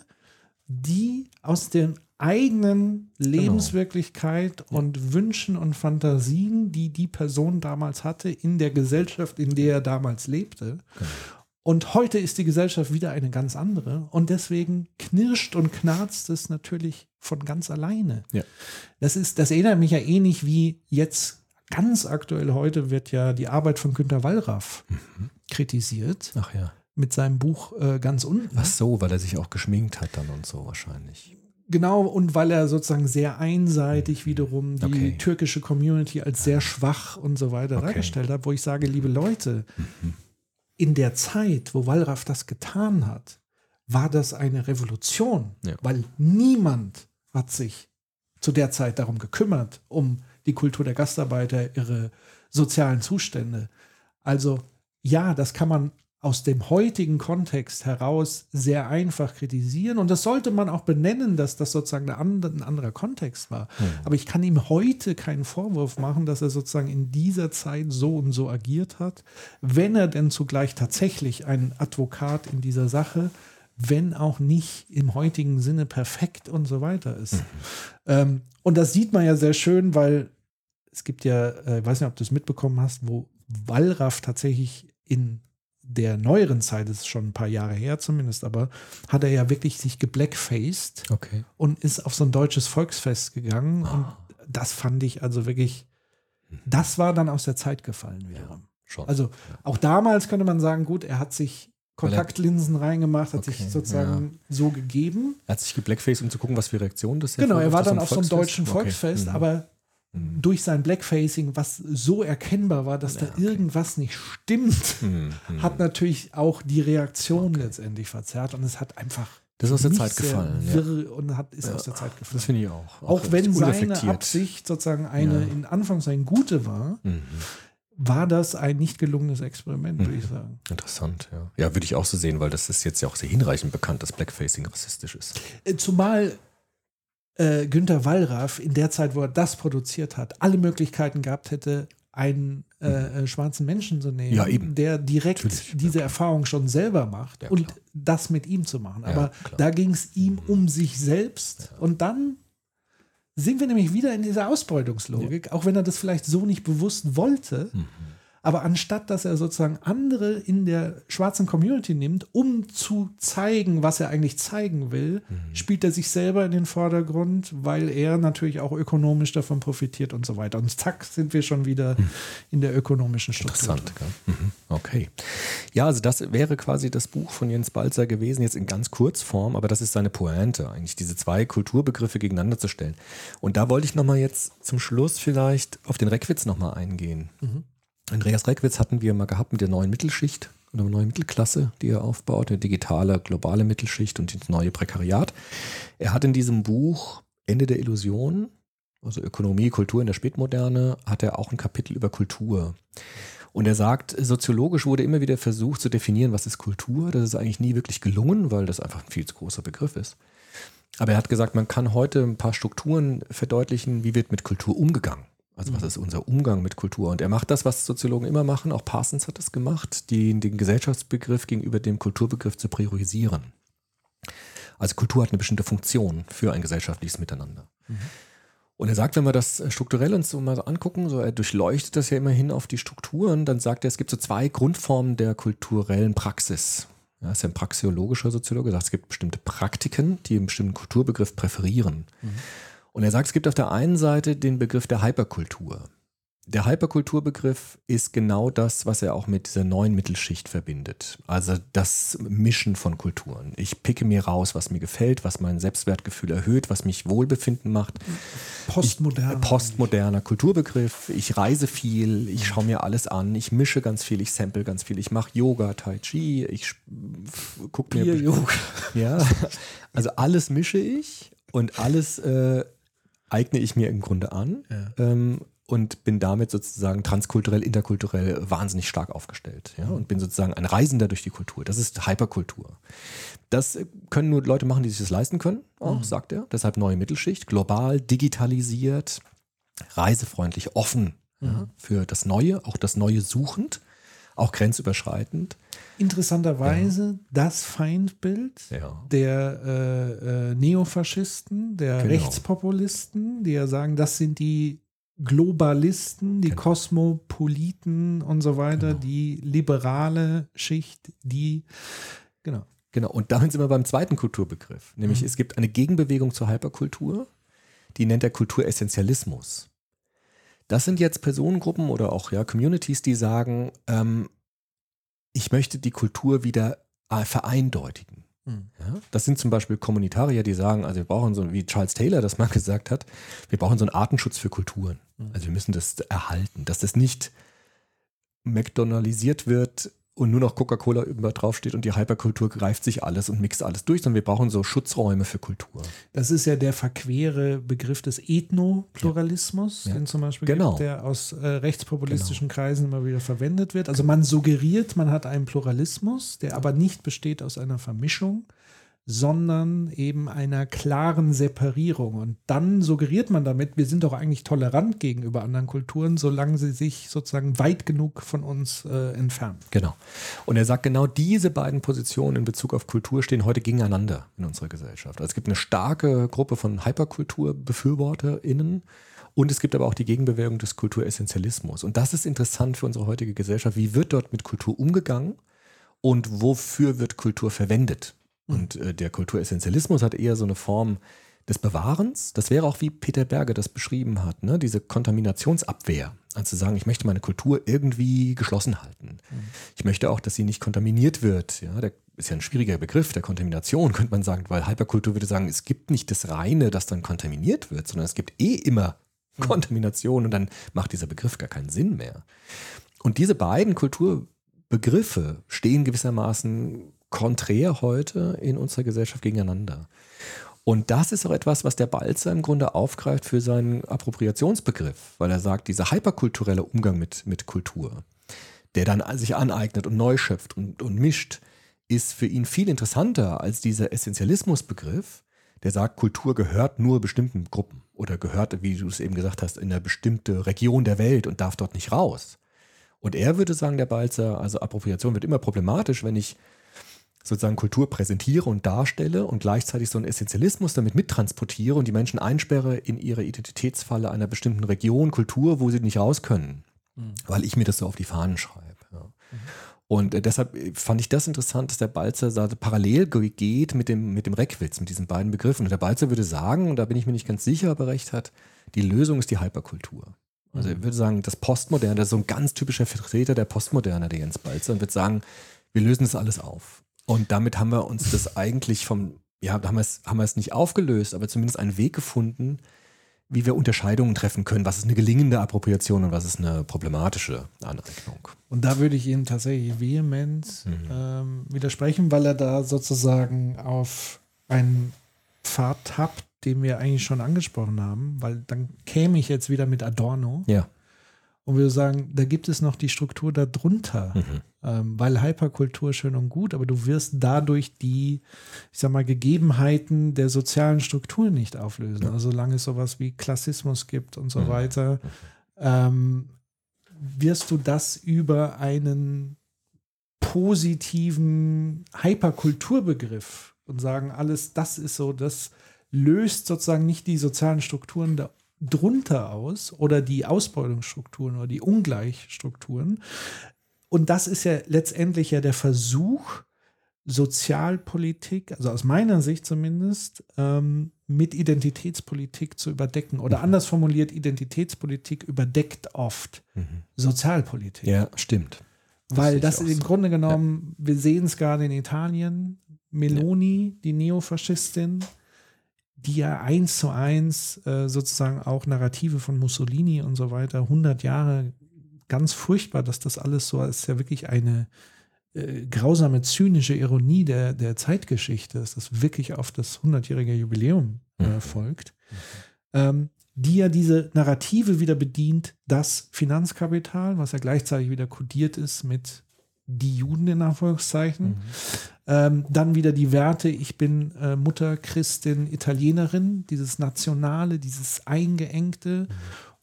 die aus der eigenen Genau. Lebenswirklichkeit und Wünschen und Fantasien, die die Person damals hatte, in der Gesellschaft, in der er damals lebte. Genau. Und heute ist die Gesellschaft wieder eine ganz andere. Und deswegen knirscht und knarzt es natürlich von ganz alleine. Ja. Das ist, das erinnert mich ja ähnlich wie jetzt ganz aktuell heute wird ja die Arbeit von Günter Wallraff Mhm. kritisiert Ach ja. mit seinem Buch äh, ganz unten. Ach so, weil er sich auch geschminkt hat dann und so wahrscheinlich. Genau, und weil er sozusagen sehr einseitig wiederum die Okay. türkische Community als sehr schwach und so weiter Okay. dargestellt hat, wo ich sage, liebe Leute, in der Zeit, wo Wallraff das getan hat, war das eine Revolution, Ja. weil niemand hat sich zu der Zeit darum gekümmert, um die Kultur der Gastarbeiter, ihre sozialen Zustände. Also ja, das kann man aus dem heutigen Kontext heraus sehr einfach kritisieren. Und das sollte man auch benennen, dass das sozusagen ein anderer Kontext war. Hm. Aber ich kann ihm heute keinen Vorwurf machen, dass er sozusagen in dieser Zeit so und so agiert hat, wenn er denn zugleich tatsächlich ein Advokat in dieser Sache, wenn auch nicht im heutigen Sinne perfekt und so weiter ist. Mhm. Ähm, und das sieht man ja sehr schön, weil es gibt ja, äh, ich weiß nicht, ob du es mitbekommen hast, wo Wallraff tatsächlich in der neueren Zeit, das ist schon ein paar Jahre her zumindest, aber hat er ja wirklich sich geblackfaced Okay. und ist auf so ein deutsches Volksfest gegangen. Und das fand ich also wirklich, das war dann aus der Zeit gefallen wiederum. Schon. Also auch damals könnte man sagen, gut, er hat sich Kontaktlinsen reingemacht, hat Okay, sich sozusagen so gegeben. er hat sich geblackfaced, um zu gucken, was für Reaktionen das Genau, er war dann auf so einem deutschen Okay. Volksfest, Mhm. aber Mhm. durch sein Blackfacing, was so erkennbar war, dass da irgendwas nicht stimmt, Mhm. Mhm. hat natürlich auch die Reaktion letztendlich verzerrt und es hat einfach Das ist aus der Zeit gefallen. Ja. und hat, ist aus der Zeit gefallen. Das finde ich auch. auch wenn recht seine. Absicht sozusagen eine Ja. in Anführungszeichen gute war, Mhm. war das ein nicht gelungenes Experiment, würde ich Mhm. sagen. Interessant, ja. Ja, würde ich auch so sehen, weil das ist jetzt ja auch sehr hinreichend bekannt, dass Blackfacing rassistisch ist. Äh, Zumal äh, Günter Wallraff in der Zeit, wo er das produziert hat, alle Möglichkeiten gehabt hätte, einen äh, äh, schwarzen Menschen zu nehmen, Mhm. Ja, der direkt Natürlich, diese Erfahrung schon selber macht Ja, und klar. das mit ihm zu machen. Ja, Aber. Mhm. da ging es ihm um sich selbst und dann sind wir nämlich wieder in dieser Ausbeutungslogik, auch wenn er das vielleicht so nicht bewusst wollte. Mhm. Aber anstatt dass er sozusagen andere in der schwarzen Community nimmt, um zu zeigen, was er eigentlich zeigen will, Mhm. spielt er sich selber in den Vordergrund, weil er natürlich auch ökonomisch davon profitiert und so weiter. Und zack, sind wir schon wieder in der ökonomischen Struktur. Mhm. Interessant, gell? Mhm. Okay. Ja, also das wäre quasi das Buch von Jens Balzer gewesen, jetzt in ganz Kurzform, aber das ist seine Pointe, eigentlich diese zwei Kulturbegriffe gegeneinander zu stellen. Und da wollte ich nochmal jetzt zum Schluss vielleicht auf den Reckwitz nochmal eingehen. Andreas Reckwitz hatten wir mal gehabt mit der neuen Mittelschicht oder neuen Mittelklasse, die er aufbaut, eine digitale, globale Mittelschicht und das neue Prekariat. Er hat in diesem Buch Ende der Illusion, also Ökonomie, Kultur in der Spätmoderne, hat er auch ein Kapitel über Kultur. Und er sagt, soziologisch wurde immer wieder versucht zu definieren, was ist Kultur. Das ist eigentlich nie wirklich gelungen, weil das einfach ein viel zu großer Begriff ist. Aber er hat gesagt, man kann heute ein paar Strukturen verdeutlichen, wie wird mit Kultur umgegangen. Also was ist unser Umgang mit Kultur? Und er macht das, was Soziologen immer machen, auch Parsons hat das gemacht, die, den Gesellschaftsbegriff gegenüber dem Kulturbegriff zu priorisieren. Also Kultur hat eine bestimmte Funktion für ein gesellschaftliches Miteinander. Und er sagt, wenn wir das strukturell uns so mal so angucken, so er durchleuchtet das ja immerhin auf die Strukturen, dann sagt er, es gibt so zwei Grundformen der kulturellen Praxis. Ja, ist ja ein praxeologischer Soziologe, sagt, es gibt bestimmte Praktiken, die einen bestimmten Kulturbegriff präferieren. Und er sagt, es gibt auf der einen Seite den Begriff der Hyperkultur. Der Hyperkulturbegriff ist genau das, was er auch mit dieser neuen Mittelschicht verbindet. Also das Mischen von Kulturen. Ich picke mir raus, was mir gefällt, was mein Selbstwertgefühl erhöht, was mich wohlbefinden macht. Postmodern. Ich, postmoderner Kulturbegriff. Ich reise viel, ich schaue mir alles an, ich mische ganz viel, ich sample ganz viel, ich mache Yoga, Tai Chi, ich gucke mir. Bier-Yoga. Ja, also alles mische ich und alles äh, eigne ich mir im Grunde an. Ähm, und bin damit sozusagen transkulturell, interkulturell wahnsinnig stark aufgestellt. Ja? Und bin sozusagen ein Reisender durch die Kultur. Das ist Hyperkultur. Das können nur Leute machen, die sich das leisten können, auch, sagt er. Deshalb neue Mittelschicht, global, digitalisiert, reisefreundlich, offen ja, für das Neue, auch das Neue suchend, auch grenzüberschreitend. Interessanterweise das Feindbild Ja. der äh, äh, Neofaschisten, der Genau. Rechtspopulisten, die ja sagen, das sind die Globalisten, die Genau. Kosmopoliten und so weiter, Genau. die liberale Schicht, die genau. Genau, und damit sind wir beim zweiten Kulturbegriff. Nämlich es gibt eine Gegenbewegung zur Hyperkultur, die nennt er Kulturessentialismus. Das sind jetzt Personengruppen oder auch ja, Communities, die sagen, ähm, ich möchte die Kultur wieder äh, vereindeutigen. Mhm. Ja? Das sind zum Beispiel Kommunitarier, die sagen, also wir brauchen so, wie Charles Taylor das mal gesagt hat, wir brauchen so einen Artenschutz für Kulturen. Also wir müssen das erhalten, dass das nicht McDonaldisiert wird und nur noch Coca-Cola über draufsteht und die Hyperkultur greift sich alles und mixt alles durch, sondern wir brauchen so Schutzräume für Kultur. Das ist ja der verquere Begriff des Ethnopluralismus, Ja. den zum Beispiel Genau. gibt, der aus äh, rechtspopulistischen Kreisen immer wieder verwendet wird. Also man suggeriert, man hat einen Pluralismus, der aber nicht besteht aus einer Vermischung, sondern eben einer klaren Separierung. Und dann suggeriert man damit, wir sind doch eigentlich tolerant gegenüber anderen Kulturen, solange sie sich sozusagen weit genug von uns äh, entfernen. Genau. Und er sagt, genau diese beiden Positionen in Bezug auf Kultur stehen heute gegeneinander in unserer Gesellschaft. Also es gibt eine starke Gruppe von HyperkulturbefürworterInnen und es gibt aber auch die Gegenbewegung des Kulturessentialismus. Und das ist interessant für unsere heutige Gesellschaft. Wie wird dort mit Kultur umgegangen und wofür wird Kultur verwendet? Und äh, der Kulturessentialismus hat eher so eine Form des Bewahrens. Das wäre auch wie Peter Berger das beschrieben hat, ne? diese Kontaminationsabwehr. Also zu sagen, ich möchte meine Kultur irgendwie geschlossen halten. Ich möchte auch, dass sie nicht kontaminiert wird. Ja, der ist ja ein schwieriger Begriff der Kontamination, könnte man sagen, weil Hyperkultur würde sagen, es gibt nicht das Reine, das dann kontaminiert wird, sondern es gibt eh immer Kontamination und dann macht dieser Begriff gar keinen Sinn mehr. Und diese beiden Kulturbegriffe stehen gewissermaßen konträr heute in unserer Gesellschaft gegeneinander. Und das ist auch etwas, was der Balzer im Grunde aufgreift für seinen Appropriationsbegriff, weil er sagt, dieser hyperkulturelle Umgang mit, mit Kultur, der dann sich aneignet und neu schöpft und, und mischt, ist für ihn viel interessanter als dieser Essentialismusbegriff, der sagt, Kultur gehört nur bestimmten Gruppen oder gehört, wie du es eben gesagt hast, in eine bestimmte Region der Welt und darf dort nicht raus. Und er würde sagen, der Balzer, also Appropriation wird immer problematisch, wenn ich sozusagen Kultur präsentiere und darstelle und gleichzeitig so einen Essentialismus damit mittransportiere und die Menschen einsperre in ihre Identitätsfalle einer bestimmten Region, Kultur, wo sie nicht raus können, weil ich mir das so auf die Fahnen schreibe. Ja. Und äh, deshalb äh, fand ich das interessant, dass der Balzer parallel ge- geht mit dem, mit dem Reckwitz, mit diesen beiden Begriffen. Und der Balzer würde sagen, und da bin ich mir nicht ganz sicher, ob er recht hat, die Lösung ist die Hyperkultur. Also er würde sagen, das Postmoderne, das ist so ein ganz typischer Vertreter der Postmoderne, der Jens Balzer, und würde sagen, wir lösen das alles auf. Und damit haben wir uns das eigentlich vom, ja, haben wir es, haben wir es nicht aufgelöst, aber zumindest einen Weg gefunden, wie wir Unterscheidungen treffen können. Was ist eine gelingende Appropriation und was ist eine problematische Aneignung? Und da würde ich ihm tatsächlich vehement ähm, widersprechen, weil er da sozusagen auf einen Pfad tappt, den wir eigentlich schon angesprochen haben, weil dann käme ich jetzt wieder mit Adorno Ja. und würde sagen, da gibt es noch die Struktur darunter, ähm, weil Hyperkultur schön und gut, aber du wirst dadurch die, ich sag mal, Gegebenheiten der sozialen Strukturen nicht auflösen. Also solange es sowas wie Klassismus gibt und so weiter, ähm, wirst du das über einen positiven Hyperkulturbegriff und sagen, alles das ist so, das löst sozusagen nicht die sozialen Strukturen da drunter aus oder die Ausbeutungsstrukturen oder die Ungleichstrukturen. Und das ist ja letztendlich ja der Versuch, Sozialpolitik, also aus meiner Sicht zumindest, ähm, mit Identitätspolitik zu überdecken. Oder anders formuliert, Identitätspolitik überdeckt oft Sozialpolitik. Ja, stimmt. Weil das ich auch im so. Grunde genommen, wir sehen es gerade in Italien, Meloni, die Neofaschistin, die ja eins zu eins äh, sozusagen auch Narrative von Mussolini und so weiter, 100 Jahre, ganz furchtbar, dass das alles so ist, ja wirklich eine äh, grausame, zynische Ironie der, der Zeitgeschichte, dass das wirklich auf das 100-jährige Jubiläum äh, folgt, ähm, die ja diese Narrative wieder bedient, das Finanzkapital, was ja gleichzeitig wieder kodiert ist mit die Juden in Anführungszeichen. Ähm, dann wieder die Werte, ich bin äh, Mutter, Christin, Italienerin, dieses Nationale, dieses Eingeengte.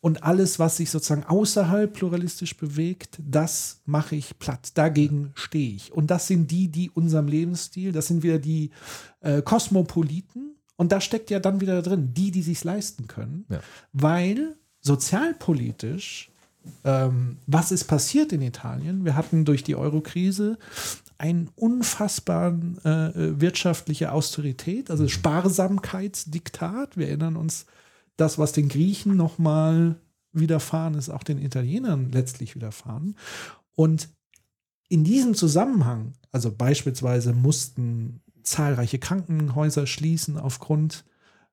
Und alles, was sich sozusagen außerhalb pluralistisch bewegt, das mache ich platt. Dagegen stehe ich. Und das sind die, die unserem Lebensstil, das sind wieder die äh, Kosmopoliten. Und da steckt ja dann wieder drin, die, die sich leisten können. Ja. Weil sozialpolitisch ähm, was ist passiert in Italien? Wir hatten durch die Eurokrise einen unfassbaren äh, äh, wirtschaftliche Austerität, also Sparsamkeitsdiktat. Wir erinnern uns, das, was den Griechen nochmal widerfahren ist, auch den Italienern letztlich widerfahren. Und in diesem Zusammenhang, also beispielsweise mussten zahlreiche Krankenhäuser schließen aufgrund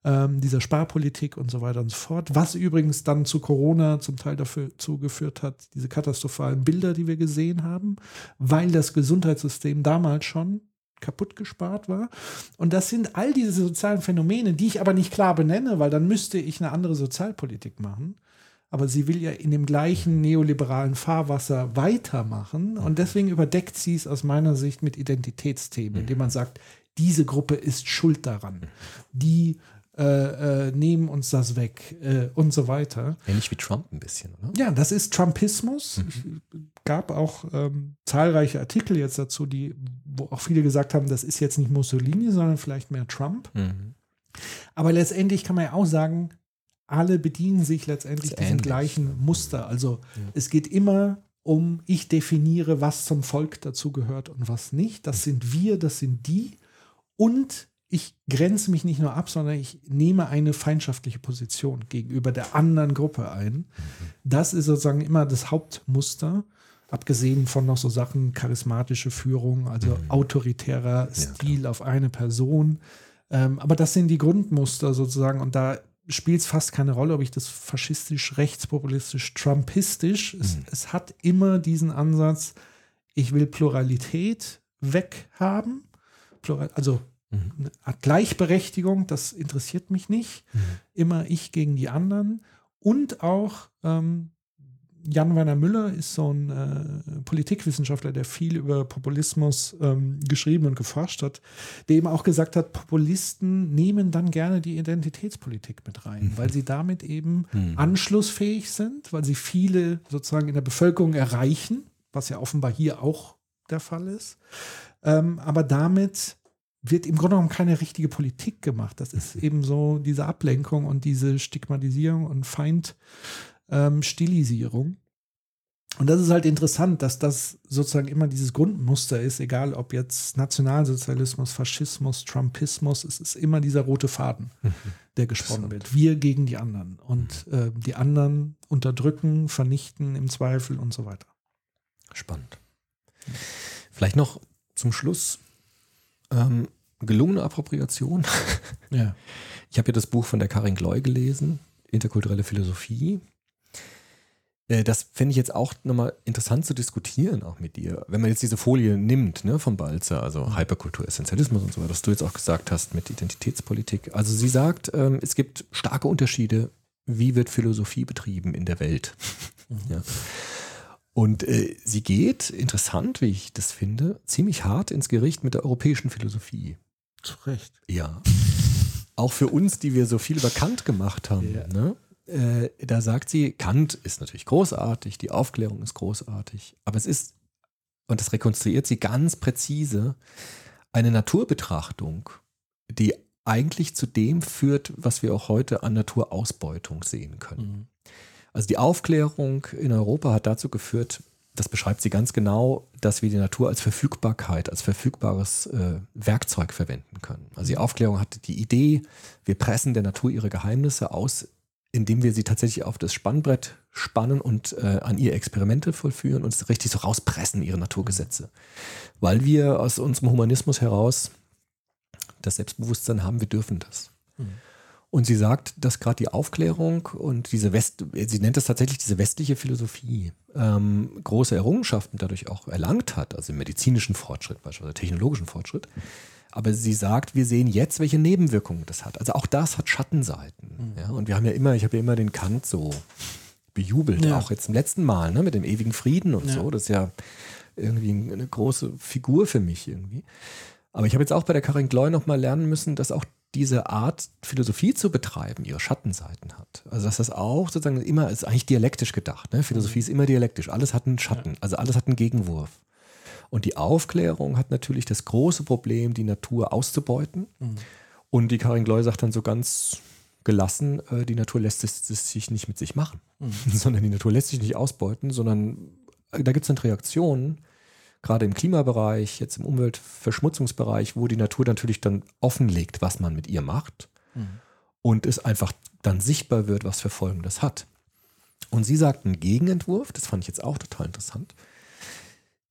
ähm, dieser Sparpolitik und so weiter und so fort. Was übrigens dann zu Corona zum Teil dafür zugeführt hat, diese katastrophalen Bilder, die wir gesehen haben, weil das Gesundheitssystem damals schon kaputt gespart war. Und das sind all diese sozialen Phänomene, die ich aber nicht klar benenne, weil dann müsste ich eine andere Sozialpolitik machen. Aber sie will ja in dem gleichen neoliberalen Fahrwasser weitermachen. Und deswegen überdeckt sie es aus meiner Sicht mit Identitätsthemen, indem man sagt, diese Gruppe ist schuld daran. Die äh, äh, nehmen uns das weg äh, und so weiter. Ähnlich wie Trump ein bisschen, oder? Ja, das ist Trumpismus. Mhm. Es gab auch ähm, zahlreiche Artikel jetzt dazu, die, wo auch viele gesagt haben, das ist jetzt nicht Mussolini, sondern vielleicht mehr Trump. Mhm. Aber letztendlich kann man ja auch sagen, alle bedienen sich letztendlich diesem gleichen Muster. Also es geht immer um, ich definiere, was zum Volk dazugehört und was nicht. Das sind wir, das sind die. Und ich grenze mich nicht nur ab, sondern ich nehme eine feindschaftliche Position gegenüber der anderen Gruppe ein. Das ist sozusagen immer das Hauptmuster, abgesehen von noch so Sachen charismatische Führung, also autoritärer Stil auf eine Person. Ähm, aber das sind die Grundmuster sozusagen und da spielt es fast keine Rolle, ob ich das faschistisch, rechtspopulistisch, trumpistisch. Es, es hat immer diesen Ansatz, ich will Pluralität weghaben. Also eine Art Gleichberechtigung, das interessiert mich nicht. Immer ich gegen die anderen. Und auch ähm, Jan-Werner Müller ist so ein äh, Politikwissenschaftler, der viel über Populismus ähm, geschrieben und geforscht hat, der eben auch gesagt hat, Populisten nehmen dann gerne die Identitätspolitik mit rein, weil sie damit eben anschlussfähig sind, weil sie viele sozusagen in der Bevölkerung erreichen, was ja offenbar hier auch der Fall ist. Ähm, aber damit wird im Grunde genommen keine richtige Politik gemacht. Das ist eben so diese Ablenkung und diese Stigmatisierung und Feindstilisierung. und das ist halt interessant, dass das sozusagen immer dieses Grundmuster ist, egal ob jetzt Nationalsozialismus, Faschismus, Trumpismus, es ist immer dieser rote Faden, der gesponnen wird. Wir gegen die anderen und äh, die anderen unterdrücken, vernichten im Zweifel und so weiter. Spannend. Vielleicht noch zum Schluss ähm, gelungene Appropriation. Ja. Ich habe ja das Buch von der Karin Gloy gelesen, Interkulturelle Philosophie. Äh, Das fände ich jetzt auch nochmal interessant zu diskutieren, auch mit dir. Wenn man jetzt diese Folie nimmt, ne, vom Balzer, also Hyperkultur, Essentialismus und so weiter, was du jetzt auch gesagt hast mit Identitätspolitik. Also sie sagt, ähm, es gibt starke Unterschiede, wie wird Philosophie betrieben in der Welt. ja. Und äh, sie geht, interessant, wie ich das finde, ziemlich hart ins Gericht mit der europäischen Philosophie. Zu Recht. Ja. Auch für uns, die wir so viel über Kant gemacht haben. Ja. Ne? Äh, da sagt sie, Kant ist natürlich großartig, die Aufklärung ist großartig, aber es ist, und das rekonstruiert sie ganz präzise, eine Naturbetrachtung, die eigentlich zu dem führt, was wir auch heute an Naturausbeutung sehen können. Also die Aufklärung in Europa hat dazu geführt, das beschreibt sie ganz genau, dass wir die Natur als Verfügbarkeit, als verfügbares äh, Werkzeug verwenden können. Also die Aufklärung hatte die Idee, wir pressen der Natur ihre Geheimnisse aus, indem wir sie tatsächlich auf das Spannbrett spannen und äh, an ihr Experimente vollführen und es richtig so rauspressen, ihre Naturgesetze. Weil wir aus unserem Humanismus heraus das Selbstbewusstsein haben, wir dürfen das. Und sie sagt, dass gerade die Aufklärung und diese West, sie nennt es tatsächlich diese westliche Philosophie, ähm, große Errungenschaften dadurch auch erlangt hat, also im medizinischen Fortschritt, beispielsweise technologischen Fortschritt. Aber sie sagt, wir sehen jetzt, welche Nebenwirkungen das hat. Also auch das hat Schattenseiten. Ja, und wir haben ja immer, ich habe ja immer den Kant so bejubelt, Ja. auch jetzt im letzten Mal, ne, mit dem ewigen Frieden und Ja. so. Das ist ja irgendwie eine große Figur für mich irgendwie. Aber ich habe jetzt auch bei der Karin Gloy nochmal lernen müssen, dass auch diese Art, Philosophie zu betreiben, ihre Schattenseiten hat. Also dass das auch sozusagen immer, ist eigentlich dialektisch gedacht. Ne? Philosophie ist immer dialektisch. Alles hat einen Schatten, also alles hat einen Gegenwurf. Und die Aufklärung hat natürlich das große Problem, die Natur auszubeuten. Und die Karin Gloy sagt dann so ganz gelassen, äh, die Natur lässt es, es sich nicht mit sich machen, sondern die Natur lässt sich nicht ausbeuten, sondern äh, da gibt es dann Reaktionen, gerade im Klimabereich, jetzt im Umweltverschmutzungsbereich, wo die Natur natürlich dann offenlegt, was man mit ihr macht und es einfach dann sichtbar wird, was für Folgen das hat. Und sie sagt, ein Gegenentwurf, das fand ich jetzt auch total interessant,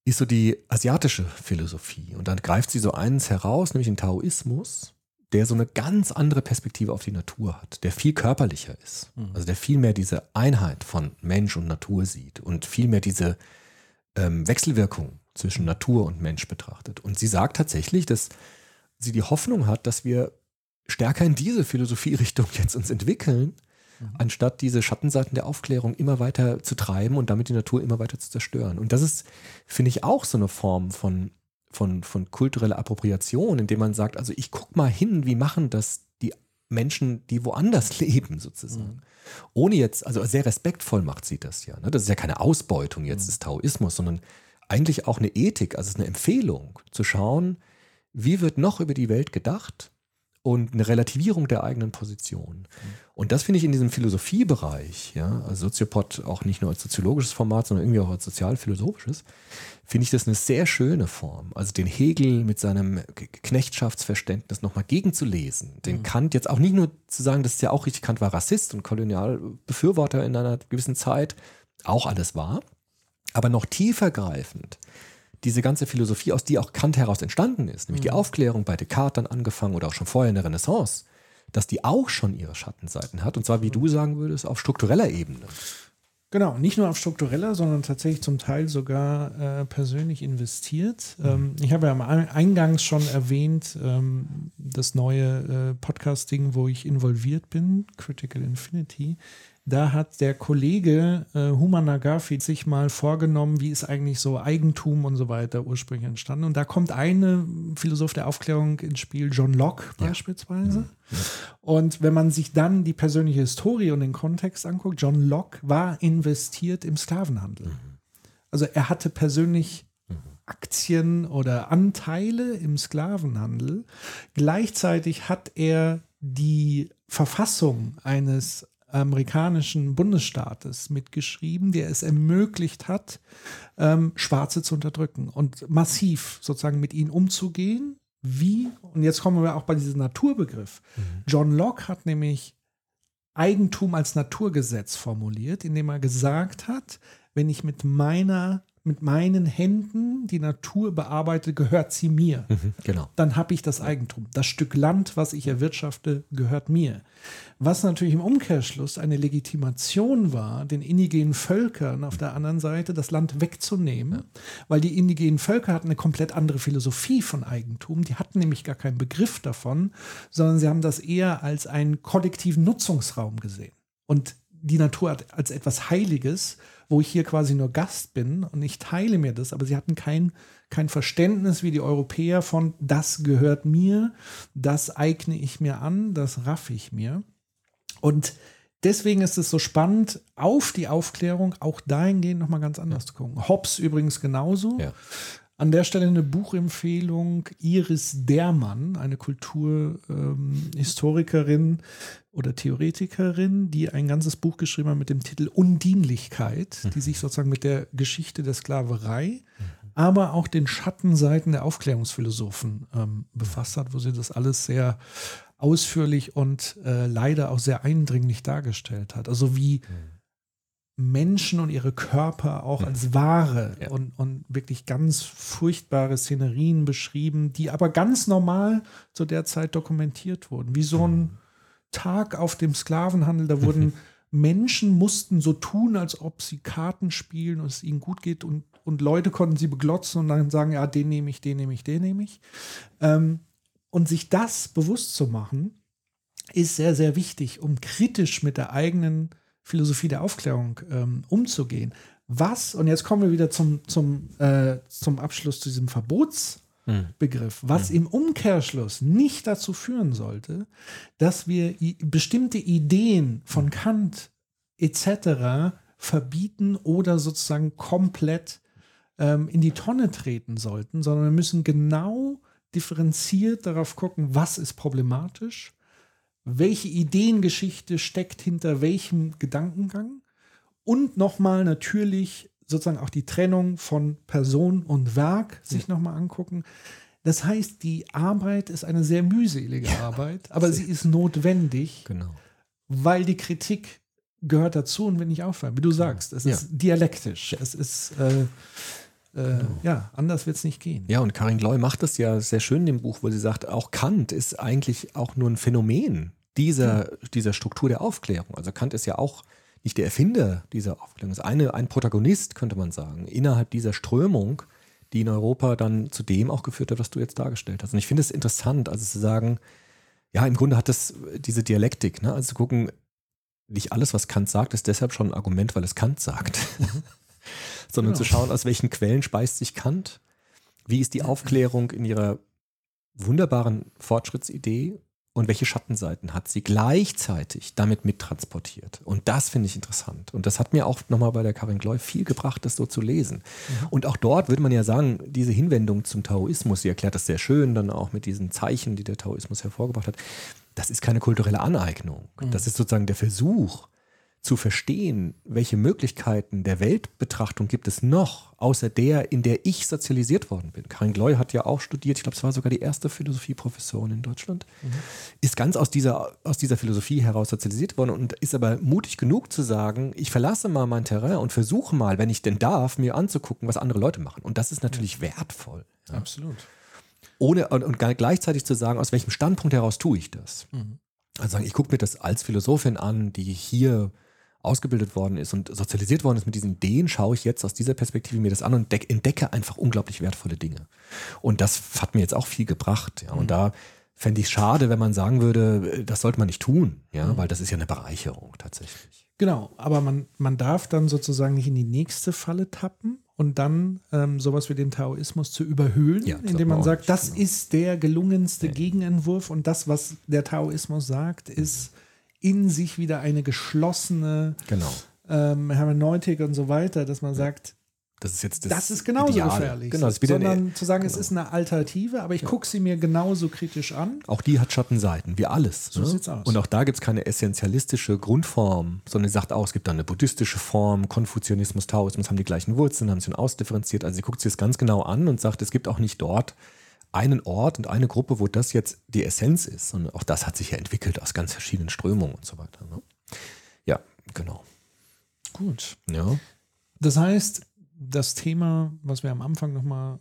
ist so die asiatische Philosophie. Und dann greift sie so eins heraus, nämlich den Taoismus, der so eine ganz andere Perspektive auf die Natur hat, der viel körperlicher ist. Also der viel mehr diese Einheit von Mensch und Natur sieht und viel mehr diese ähm, Wechselwirkung zwischen Natur und Mensch betrachtet. Und sie sagt tatsächlich, dass sie die Hoffnung hat, dass wir stärker in diese Philosophierichtung jetzt uns entwickeln, anstatt diese Schattenseiten der Aufklärung immer weiter zu treiben und damit die Natur immer weiter zu zerstören. Und das ist, finde ich, auch so eine Form von, von, von kultureller Appropriation, indem man sagt, also ich gucke mal hin, wie machen das die Menschen, die woanders leben, sozusagen. Ohne jetzt, also sehr respektvoll macht sie das ja. Ne? Das ist ja keine Ausbeutung jetzt des Taoismus, sondern eigentlich auch eine Ethik, also eine Empfehlung, zu schauen, wie wird noch über die Welt gedacht und eine Relativierung der eigenen Position. Und das finde ich in diesem Philosophiebereich, ja, also Soziopod auch nicht nur als soziologisches Format, sondern irgendwie auch als sozialphilosophisches, finde ich das eine sehr schöne Form. Also den Hegel mit seinem Knechtschaftsverständnis nochmal gegenzulesen, den Kant jetzt auch nicht nur zu sagen, das ist ja auch richtig, Kant war Rassist und Kolonialbefürworter in einer gewissen Zeit, auch alles wahr, aber noch tiefer greifend diese ganze Philosophie, aus die auch Kant heraus entstanden ist, nämlich die Aufklärung bei Descartes dann angefangen oder auch schon vorher in der Renaissance, dass die auch schon ihre Schattenseiten hat und zwar, wie du sagen würdest, auf struktureller Ebene. Genau, nicht nur auf struktureller, sondern tatsächlich zum Teil sogar äh, persönlich investiert. Ähm, ich habe ja am Ein- Eingangs schon erwähnt, ähm, das neue äh, Podcasting, wo ich involviert bin, Critical Infinity. Da hat der Kollege äh, Human Nagafi sich mal vorgenommen, wie ist eigentlich so Eigentum und so weiter ursprünglich entstanden. Und da kommt eine Philosoph der Aufklärung ins Spiel, John Locke beispielsweise. Und wenn man sich dann die persönliche Historie und den Kontext anguckt, John Locke war investiert im Sklavenhandel. Also er hatte persönlich Aktien oder Anteile im Sklavenhandel. Gleichzeitig hat er die Verfassung eines amerikanischen Bundesstaates mitgeschrieben, der es ermöglicht hat, ähm, Schwarze zu unterdrücken und massiv sozusagen mit ihnen umzugehen. Wie, und jetzt kommen wir auch bei diesem Naturbegriff. John Locke hat nämlich Eigentum als Naturgesetz formuliert, indem er gesagt hat, wenn ich mit meiner, mit meinen Händen die Natur bearbeite, gehört sie mir. Genau. Dann habe ich das Eigentum. Das Stück Land, was ich erwirtschafte, gehört mir. Was natürlich im Umkehrschluss eine Legitimation war, den indigenen Völkern auf der anderen Seite das Land wegzunehmen, weil die indigenen Völker hatten eine komplett andere Philosophie von Eigentum. Die hatten nämlich gar keinen Begriff davon, sondern sie haben das eher als einen kollektiven Nutzungsraum gesehen. Und die Natur hat als etwas Heiliges, wo ich hier quasi nur Gast bin und ich teile mir das, aber sie hatten kein, kein Verständnis wie die Europäer von, das gehört mir, das eigne ich mir an, das raff ich mir. Und deswegen ist es so spannend, auf die Aufklärung auch dahingehend nochmal ganz anders zu gucken. Hobbes übrigens genauso. Ja. An der Stelle eine Buchempfehlung. Iris Dermann, eine Kulturhistorikerin oder Theoretikerin, die ein ganzes Buch geschrieben hat mit dem Titel Undienlichkeit, die sich sozusagen mit der Geschichte der Sklaverei, aber auch den Schattenseiten der Aufklärungsphilosophen ähm, befasst hat, wo sie das alles sehr ausführlich und äh, leider auch sehr eindringlich dargestellt hat. Also wie Menschen und ihre Körper auch als Ware Ja. und, und wirklich ganz furchtbare Szenerien beschrieben, die aber ganz normal zu der Zeit dokumentiert wurden. Wie so ein Tag auf dem Sklavenhandel, da wurden Menschen mussten so tun, als ob sie Karten spielen und es ihnen gut geht und, und Leute konnten sie beglotzen und dann sagen, ja, den nehme ich, den nehme ich, den nehme ich. Ähm, und sich das bewusst zu machen, ist sehr, sehr wichtig, um kritisch mit der eigenen Philosophie der Aufklärung ähm, umzugehen. Was, und jetzt kommen wir wieder zum, zum, äh, zum Abschluss zu diesem Verbotsbegriff, was im Umkehrschluss nicht dazu führen sollte, dass wir bestimmte Ideen von Kant etc. verbieten oder sozusagen komplett ähm, in die Tonne treten sollten, sondern wir müssen genau differenziert darauf gucken, was ist problematisch, welche Ideengeschichte steckt hinter welchem Gedankengang und nochmal natürlich sozusagen auch die Trennung von Person und Werk sich nochmal angucken. Das heißt, die Arbeit ist eine sehr mühselige Arbeit, aber sie ist notwendig, Genau. weil die Kritik gehört dazu und will nicht aufhören. Wie du sagst, es Ja. ist dialektisch. Es ist, äh, äh, ja, anders wird es nicht gehen. Ja, und Karin Gloy macht das ja sehr schön in dem Buch, wo sie sagt, auch Kant ist eigentlich auch nur ein Phänomen dieser, dieser Struktur der Aufklärung. Also Kant ist ja auch nicht der Erfinder dieser Aufklärung, ist eine, ein Protagonist, könnte man sagen, innerhalb dieser Strömung, die in Europa dann zu dem auch geführt hat, was du jetzt dargestellt hast. Und ich finde es interessant, also zu sagen, ja, im Grunde hat das diese Dialektik, ne? also zu gucken, nicht alles, was Kant sagt, ist deshalb schon ein Argument, weil es Kant sagt. Sondern Genau. zu schauen, aus welchen Quellen speist sich Kant, wie ist die Aufklärung in ihrer wunderbaren Fortschrittsidee und welche Schattenseiten hat sie gleichzeitig damit mittransportiert. Und das finde ich interessant. Und das hat mir auch nochmal bei der Karin Gloy viel gebracht, das so zu lesen. Und auch dort würde man ja sagen, diese Hinwendung zum Taoismus, sie erklärt das sehr schön, dann auch mit diesen Zeichen, die der Taoismus hervorgebracht hat, das ist keine kulturelle Aneignung. Das ist sozusagen der Versuch, zu verstehen, welche Möglichkeiten der Weltbetrachtung gibt es noch, außer der, in der ich sozialisiert worden bin. Karin Gloy hat ja auch studiert, ich glaube, es war sogar die erste Philosophieprofessorin in Deutschland, ist ganz aus dieser, aus dieser Philosophie heraus sozialisiert worden und ist aber mutig genug zu sagen, ich verlasse mal mein Terrain und versuche mal, wenn ich denn darf, mir anzugucken, was andere Leute machen. Und das ist natürlich wertvoll. Ja. Absolut. Ohne und, und gleichzeitig zu sagen, aus welchem Standpunkt heraus tue ich das. Also sagen, ich gucke mir das als Philosophin an, die hier ausgebildet worden ist und sozialisiert worden ist mit diesen Ideen, schaue ich jetzt aus dieser Perspektive mir das an und deck, entdecke einfach unglaublich wertvolle Dinge. Und das hat mir jetzt auch viel gebracht. Ja. Und da fände ich es schade, wenn man sagen würde, das sollte man nicht tun, ja, weil das ist ja eine Bereicherung tatsächlich. Genau, aber man, man darf dann sozusagen nicht in die nächste Falle tappen und dann ähm, sowas wie den Taoismus zu überhöhlen, Ja, indem man sagt, nicht, das genau. ist der gelungenste Gegenentwurf und das, was der Taoismus sagt, ist in sich wieder eine geschlossene Genau. ähm, Hermeneutik und so weiter, dass man sagt, Das ist jetzt das, das, ist genauso Ideale. gefährlich. Genau, das ist wieder sondern eine, zu sagen, es genau. ist eine Alternative, aber ich gucke sie mir genauso kritisch an. Auch die hat Schattenseiten, wie alles. So ne? sieht's aus. Und auch da gibt es keine essentialistische Grundform, sondern sie sagt auch, es gibt da eine buddhistische Form, Konfuzianismus, Taoismus haben die gleichen Wurzeln, haben sich ausdifferenziert. Also sie guckt sich das ganz genau an und sagt, es gibt auch nicht dort einen Ort und eine Gruppe, wo das jetzt die Essenz ist. Und auch das hat sich ja entwickelt aus ganz verschiedenen Strömungen und so weiter. Ne? Ja, genau. Gut. Ja. Das heißt, das Thema, was wir am Anfang nochmal,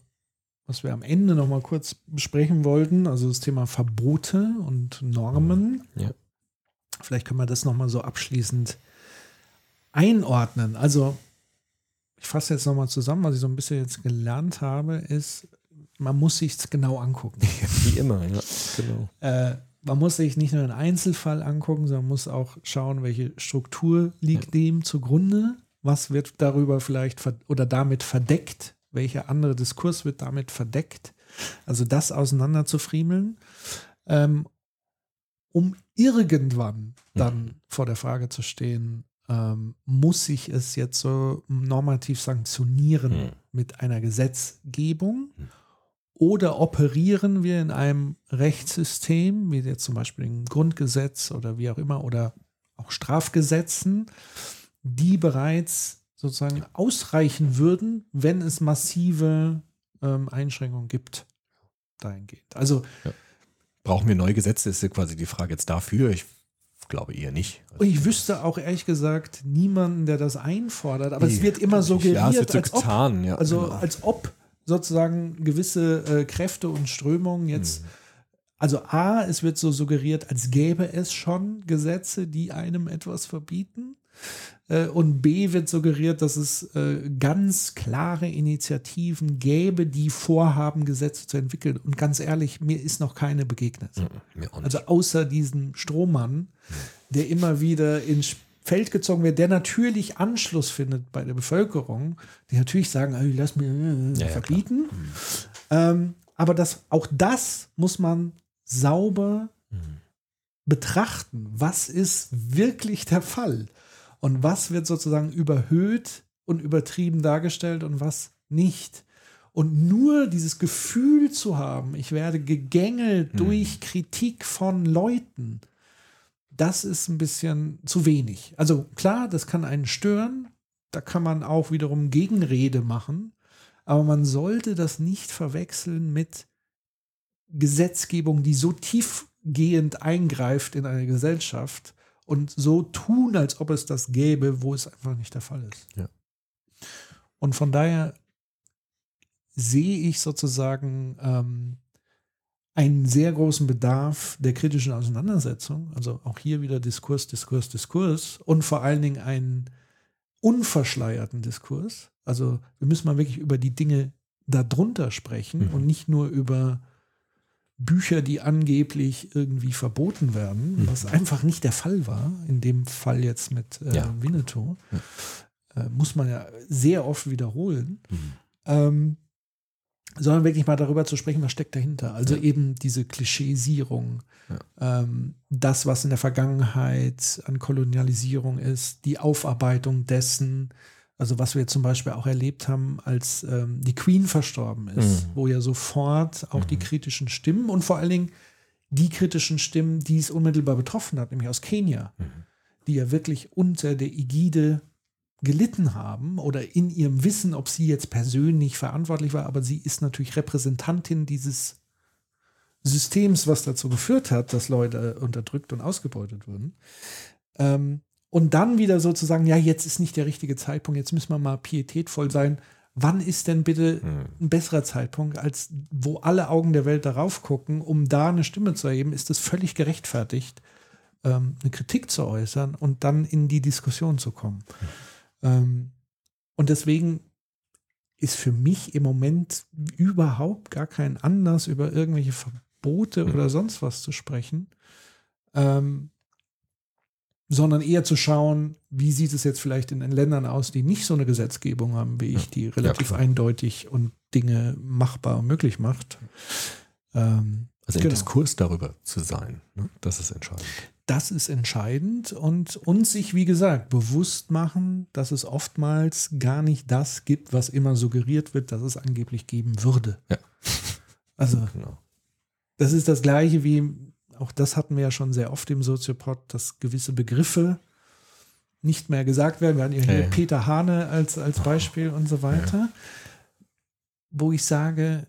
was wir am Ende nochmal kurz besprechen wollten, also das Thema Verbote und Normen, Ja. vielleicht können wir das nochmal so abschließend einordnen. Also, ich fasse jetzt nochmal zusammen, was ich so ein bisschen jetzt gelernt habe, ist, man muss sich genau angucken. Wie immer, ja, genau. Äh, man muss sich nicht nur einen Einzelfall angucken, sondern muss auch schauen, welche Struktur liegt dem zugrunde, was wird darüber vielleicht oder damit verdeckt, welcher andere Diskurs wird damit verdeckt. Also das auseinander zu friemeln, ähm, um irgendwann dann vor der Frage zu stehen, ähm, muss ich es jetzt so normativ sanktionieren Hm. mit einer Gesetzgebung? Oder operieren wir in einem Rechtssystem, wie jetzt zum Beispiel im Grundgesetz oder wie auch immer, oder auch Strafgesetzen, die bereits sozusagen ausreichen würden, wenn es massive ähm, Einschränkungen gibt dahingehend. Also Brauchen wir neue Gesetze, ist ja quasi die Frage jetzt dafür. Ich glaube eher nicht. Also, ich wüsste auch ehrlich gesagt niemanden, der das einfordert, aber es Nee, wird immer nicht. suggeriert, Ja, es wird so als ob getan, ja. Also genau. als ob sozusagen gewisse äh, Kräfte und Strömungen jetzt, Hm. also A, es wird so suggeriert, als gäbe es schon Gesetze, die einem etwas verbieten. Äh, und B wird suggeriert, dass es äh, ganz klare Initiativen gäbe, die vorhaben, Gesetze zu entwickeln. Und ganz ehrlich, mir ist noch keine begegnet. Mhm. Also außer diesem Strohmann, der immer wieder ins Feld gezogen wird, der natürlich Anschluss findet bei der Bevölkerung, die natürlich sagen, "Ey, lass mir äh, Ja, ja, verbieten. ähm, aber das, auch das muss man sauber betrachten. Was ist wirklich der Fall? Und was wird sozusagen überhöht und übertrieben dargestellt und was nicht? Und nur dieses Gefühl zu haben, ich werde gegängelt durch Kritik von Leuten, das ist ein bisschen zu wenig. Also klar, das kann einen stören, da kann man auch wiederum Gegenrede machen, aber man sollte das nicht verwechseln mit Gesetzgebung, die so tiefgehend eingreift in eine Gesellschaft und so tun, als ob es das gäbe, wo es einfach nicht der Fall ist. Ja. Und von daher sehe ich sozusagen ähm, einen sehr großen Bedarf der kritischen Auseinandersetzung. Also auch hier wieder Diskurs, Diskurs, Diskurs und vor allen Dingen einen unverschleierten Diskurs. Also wir müssen mal wirklich über die Dinge darunter sprechen Mhm. und nicht nur über Bücher, die angeblich irgendwie verboten werden, Mhm. was einfach nicht der Fall war, in dem Fall jetzt mit äh, Ja. Winnetou, äh, muss man ja sehr oft wiederholen, Mhm. ähm, sondern wirklich mal darüber zu sprechen, was steckt dahinter. Also Ja. eben diese Klischeesierung, ähm, das, was in der Vergangenheit an Kolonialisierung ist, die Aufarbeitung dessen, also was wir zum Beispiel auch erlebt haben, als ähm, die Queen verstorben ist, Mhm. wo ja sofort auch die Mhm. kritischen Stimmen und vor allen Dingen die kritischen Stimmen, die es unmittelbar betroffen hat, nämlich aus Kenia, Mhm. die ja wirklich unter der Ägide gelitten haben oder in ihrem Wissen, ob sie jetzt persönlich verantwortlich war, aber sie ist natürlich Repräsentantin dieses Systems, was dazu geführt hat, dass Leute unterdrückt und ausgebeutet wurden. Ähm, und dann wieder sozusagen, ja, jetzt ist nicht der richtige Zeitpunkt, jetzt müssen wir mal pietätvoll sein. Wann ist denn bitte Mhm. ein besserer Zeitpunkt, als wo alle Augen der Welt darauf gucken, um da eine Stimme zu erheben? Ist es völlig gerechtfertigt, ähm, eine Kritik zu äußern und dann in die Diskussion zu kommen? Ähm, und deswegen ist für mich im Moment überhaupt gar kein Anlass, über irgendwelche Verbote Mhm. oder sonst was zu sprechen, ähm, sondern eher zu schauen, wie sieht es jetzt vielleicht in den Ländern aus, die nicht so eine Gesetzgebung haben wie ich, die relativ klar. eindeutig und Dinge machbar und möglich macht. Ähm, Also im Genau. Diskurs darüber zu sein, ne? das ist entscheidend. Das ist entscheidend und uns sich, wie gesagt, bewusst machen, dass es oftmals gar nicht das gibt, was immer suggeriert wird, dass es angeblich geben würde. Ja. Also Genau. das ist das gleiche wie, auch das hatten wir ja schon sehr oft im Soziopod, dass gewisse Begriffe nicht mehr gesagt werden. Wir hatten ja hier Ja, ja. Peter Hane als, als Beispiel und so weiter, wo ich sage,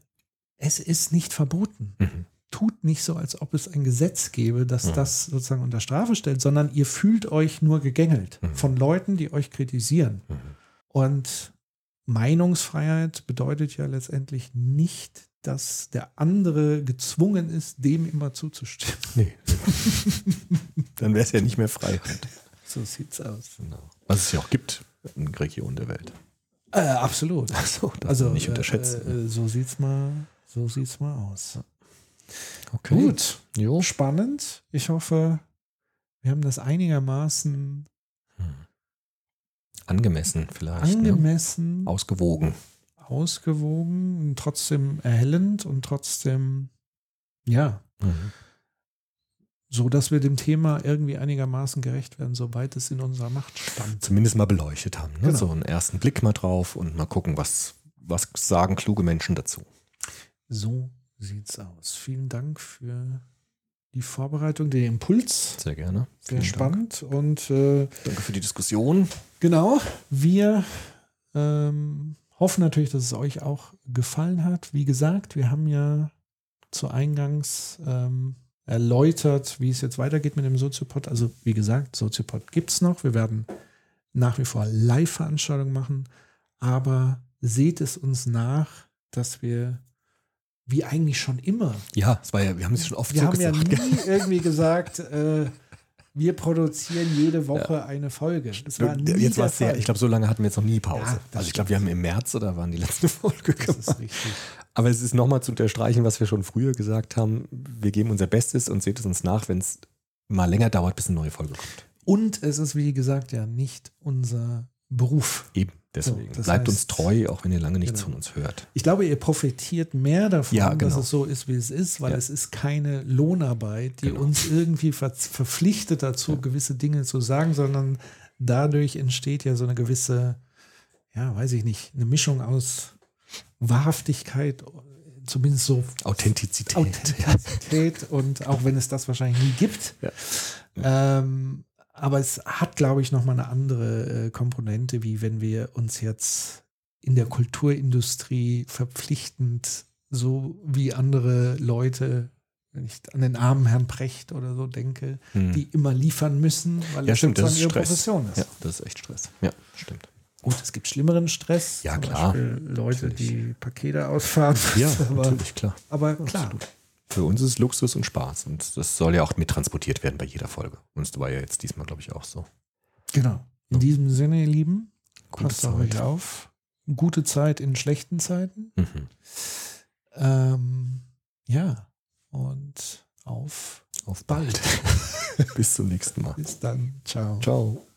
es ist nicht verboten Mhm. Tut nicht so, als ob es ein Gesetz gäbe, das Ja. das sozusagen unter Strafe stellt, sondern ihr fühlt euch nur gegängelt Mhm. von Leuten, die euch kritisieren. Mhm. Und Meinungsfreiheit bedeutet ja letztendlich nicht, dass der andere gezwungen ist, dem immer zuzustimmen. Nee. Dann wäre es ja nicht mehr Freiheit. So sieht's aus. Genau. Was es ja auch gibt in Regionen der Welt. Äh, absolut. Das Also nicht unterschätzen. Äh, äh, so sieht's mal, so sieht's mal aus. Okay. Gut, Jo. spannend. Ich hoffe, wir haben das einigermaßen Hm. Angemessen vielleicht. ne? angemessen Ausgewogen. ausgewogen und trotzdem erhellend und trotzdem, ja, Mhm. so dass wir dem Thema irgendwie einigermaßen gerecht werden, soweit es in unserer Macht stand. Zumindest mal beleuchtet haben. Ne? Genau. So einen ersten Blick mal drauf und mal gucken, was, was sagen kluge Menschen dazu. So sieht's aus. Vielen Dank für die Vorbereitung, den Impuls. Sehr gerne. Sehr Vielen spannend. Und äh, Dank. Danke für die Diskussion. genau, wir ähm, hoffen natürlich, dass es euch auch gefallen hat. Wie gesagt, wir haben ja zu Eingangs ähm, erläutert, wie es jetzt weitergeht mit dem Soziopod. Also wie gesagt, Soziopod gibt es noch. Wir werden nach wie vor Live-Veranstaltungen machen, aber seht es uns nach, dass wir, wie eigentlich schon immer, Ja, es war ja, wir haben es schon oft wir so haben gesagt. ja nie irgendwie gesagt, äh, wir produzieren jede Woche eine Folge. Das war nie Jetzt war es ja, Fall. ich glaube, so lange hatten wir jetzt noch nie Pause. Ja, das also ich glaube, wir haben im März oder wann die letzte Folge das gemacht. ist richtig. Aber es ist nochmal zu unterstreichen, was wir schon früher gesagt haben. Wir geben unser Bestes und seht es uns nach, wenn es mal länger dauert, bis eine neue Folge kommt. Und es ist, wie gesagt, ja nicht unser Beruf. Eben, deswegen. So, Bleibt uns heißt- treu, auch wenn ihr lange nichts Genau. von uns hört. Ich glaube, ihr profitiert mehr davon, Ja, dass genau. es so ist, wie es ist, weil Ja. es ist keine Lohnarbeit, die Genau. uns irgendwie ver verpflichtet dazu, gewisse Dinge zu sagen, sondern dadurch entsteht ja so eine gewisse, ja, weiß ich nicht, eine Mischung aus Wahrhaftigkeit, zumindest so Authentizität. Authentizität und auch wenn es das wahrscheinlich nie gibt. Ja. Ähm, aber es hat, glaube ich, nochmal eine andere äh, Komponente, wie wenn wir uns jetzt in der Kulturindustrie verpflichtend so wie andere Leute, wenn ich an den armen Herrn Precht oder so denke, Hm. die immer liefern müssen, weil Ja, es stimmt, das ist ihre Stress. Profession ist. Ja, das ist echt Stress. Ja, stimmt. Gut, es gibt schlimmeren Stress. Ja, zum klar. Beispiel Leute, Natürlich. die Pakete ausfahren. aber, natürlich, klar. aber klar. Absolut. Für uns ist es Luxus und Spaß. Und das soll ja auch mittransportiert werden bei jeder Folge. Und das war ja jetzt diesmal, glaube ich, auch so. Genau. In diesem Sinne, ihr Lieben, Gute passt auf Zeit. euch auf. Gute Zeit in schlechten Zeiten. Mhm. Ähm, ja, und auf Auf bald. Bis zum nächsten Mal. bis dann. Ciao. Ciao.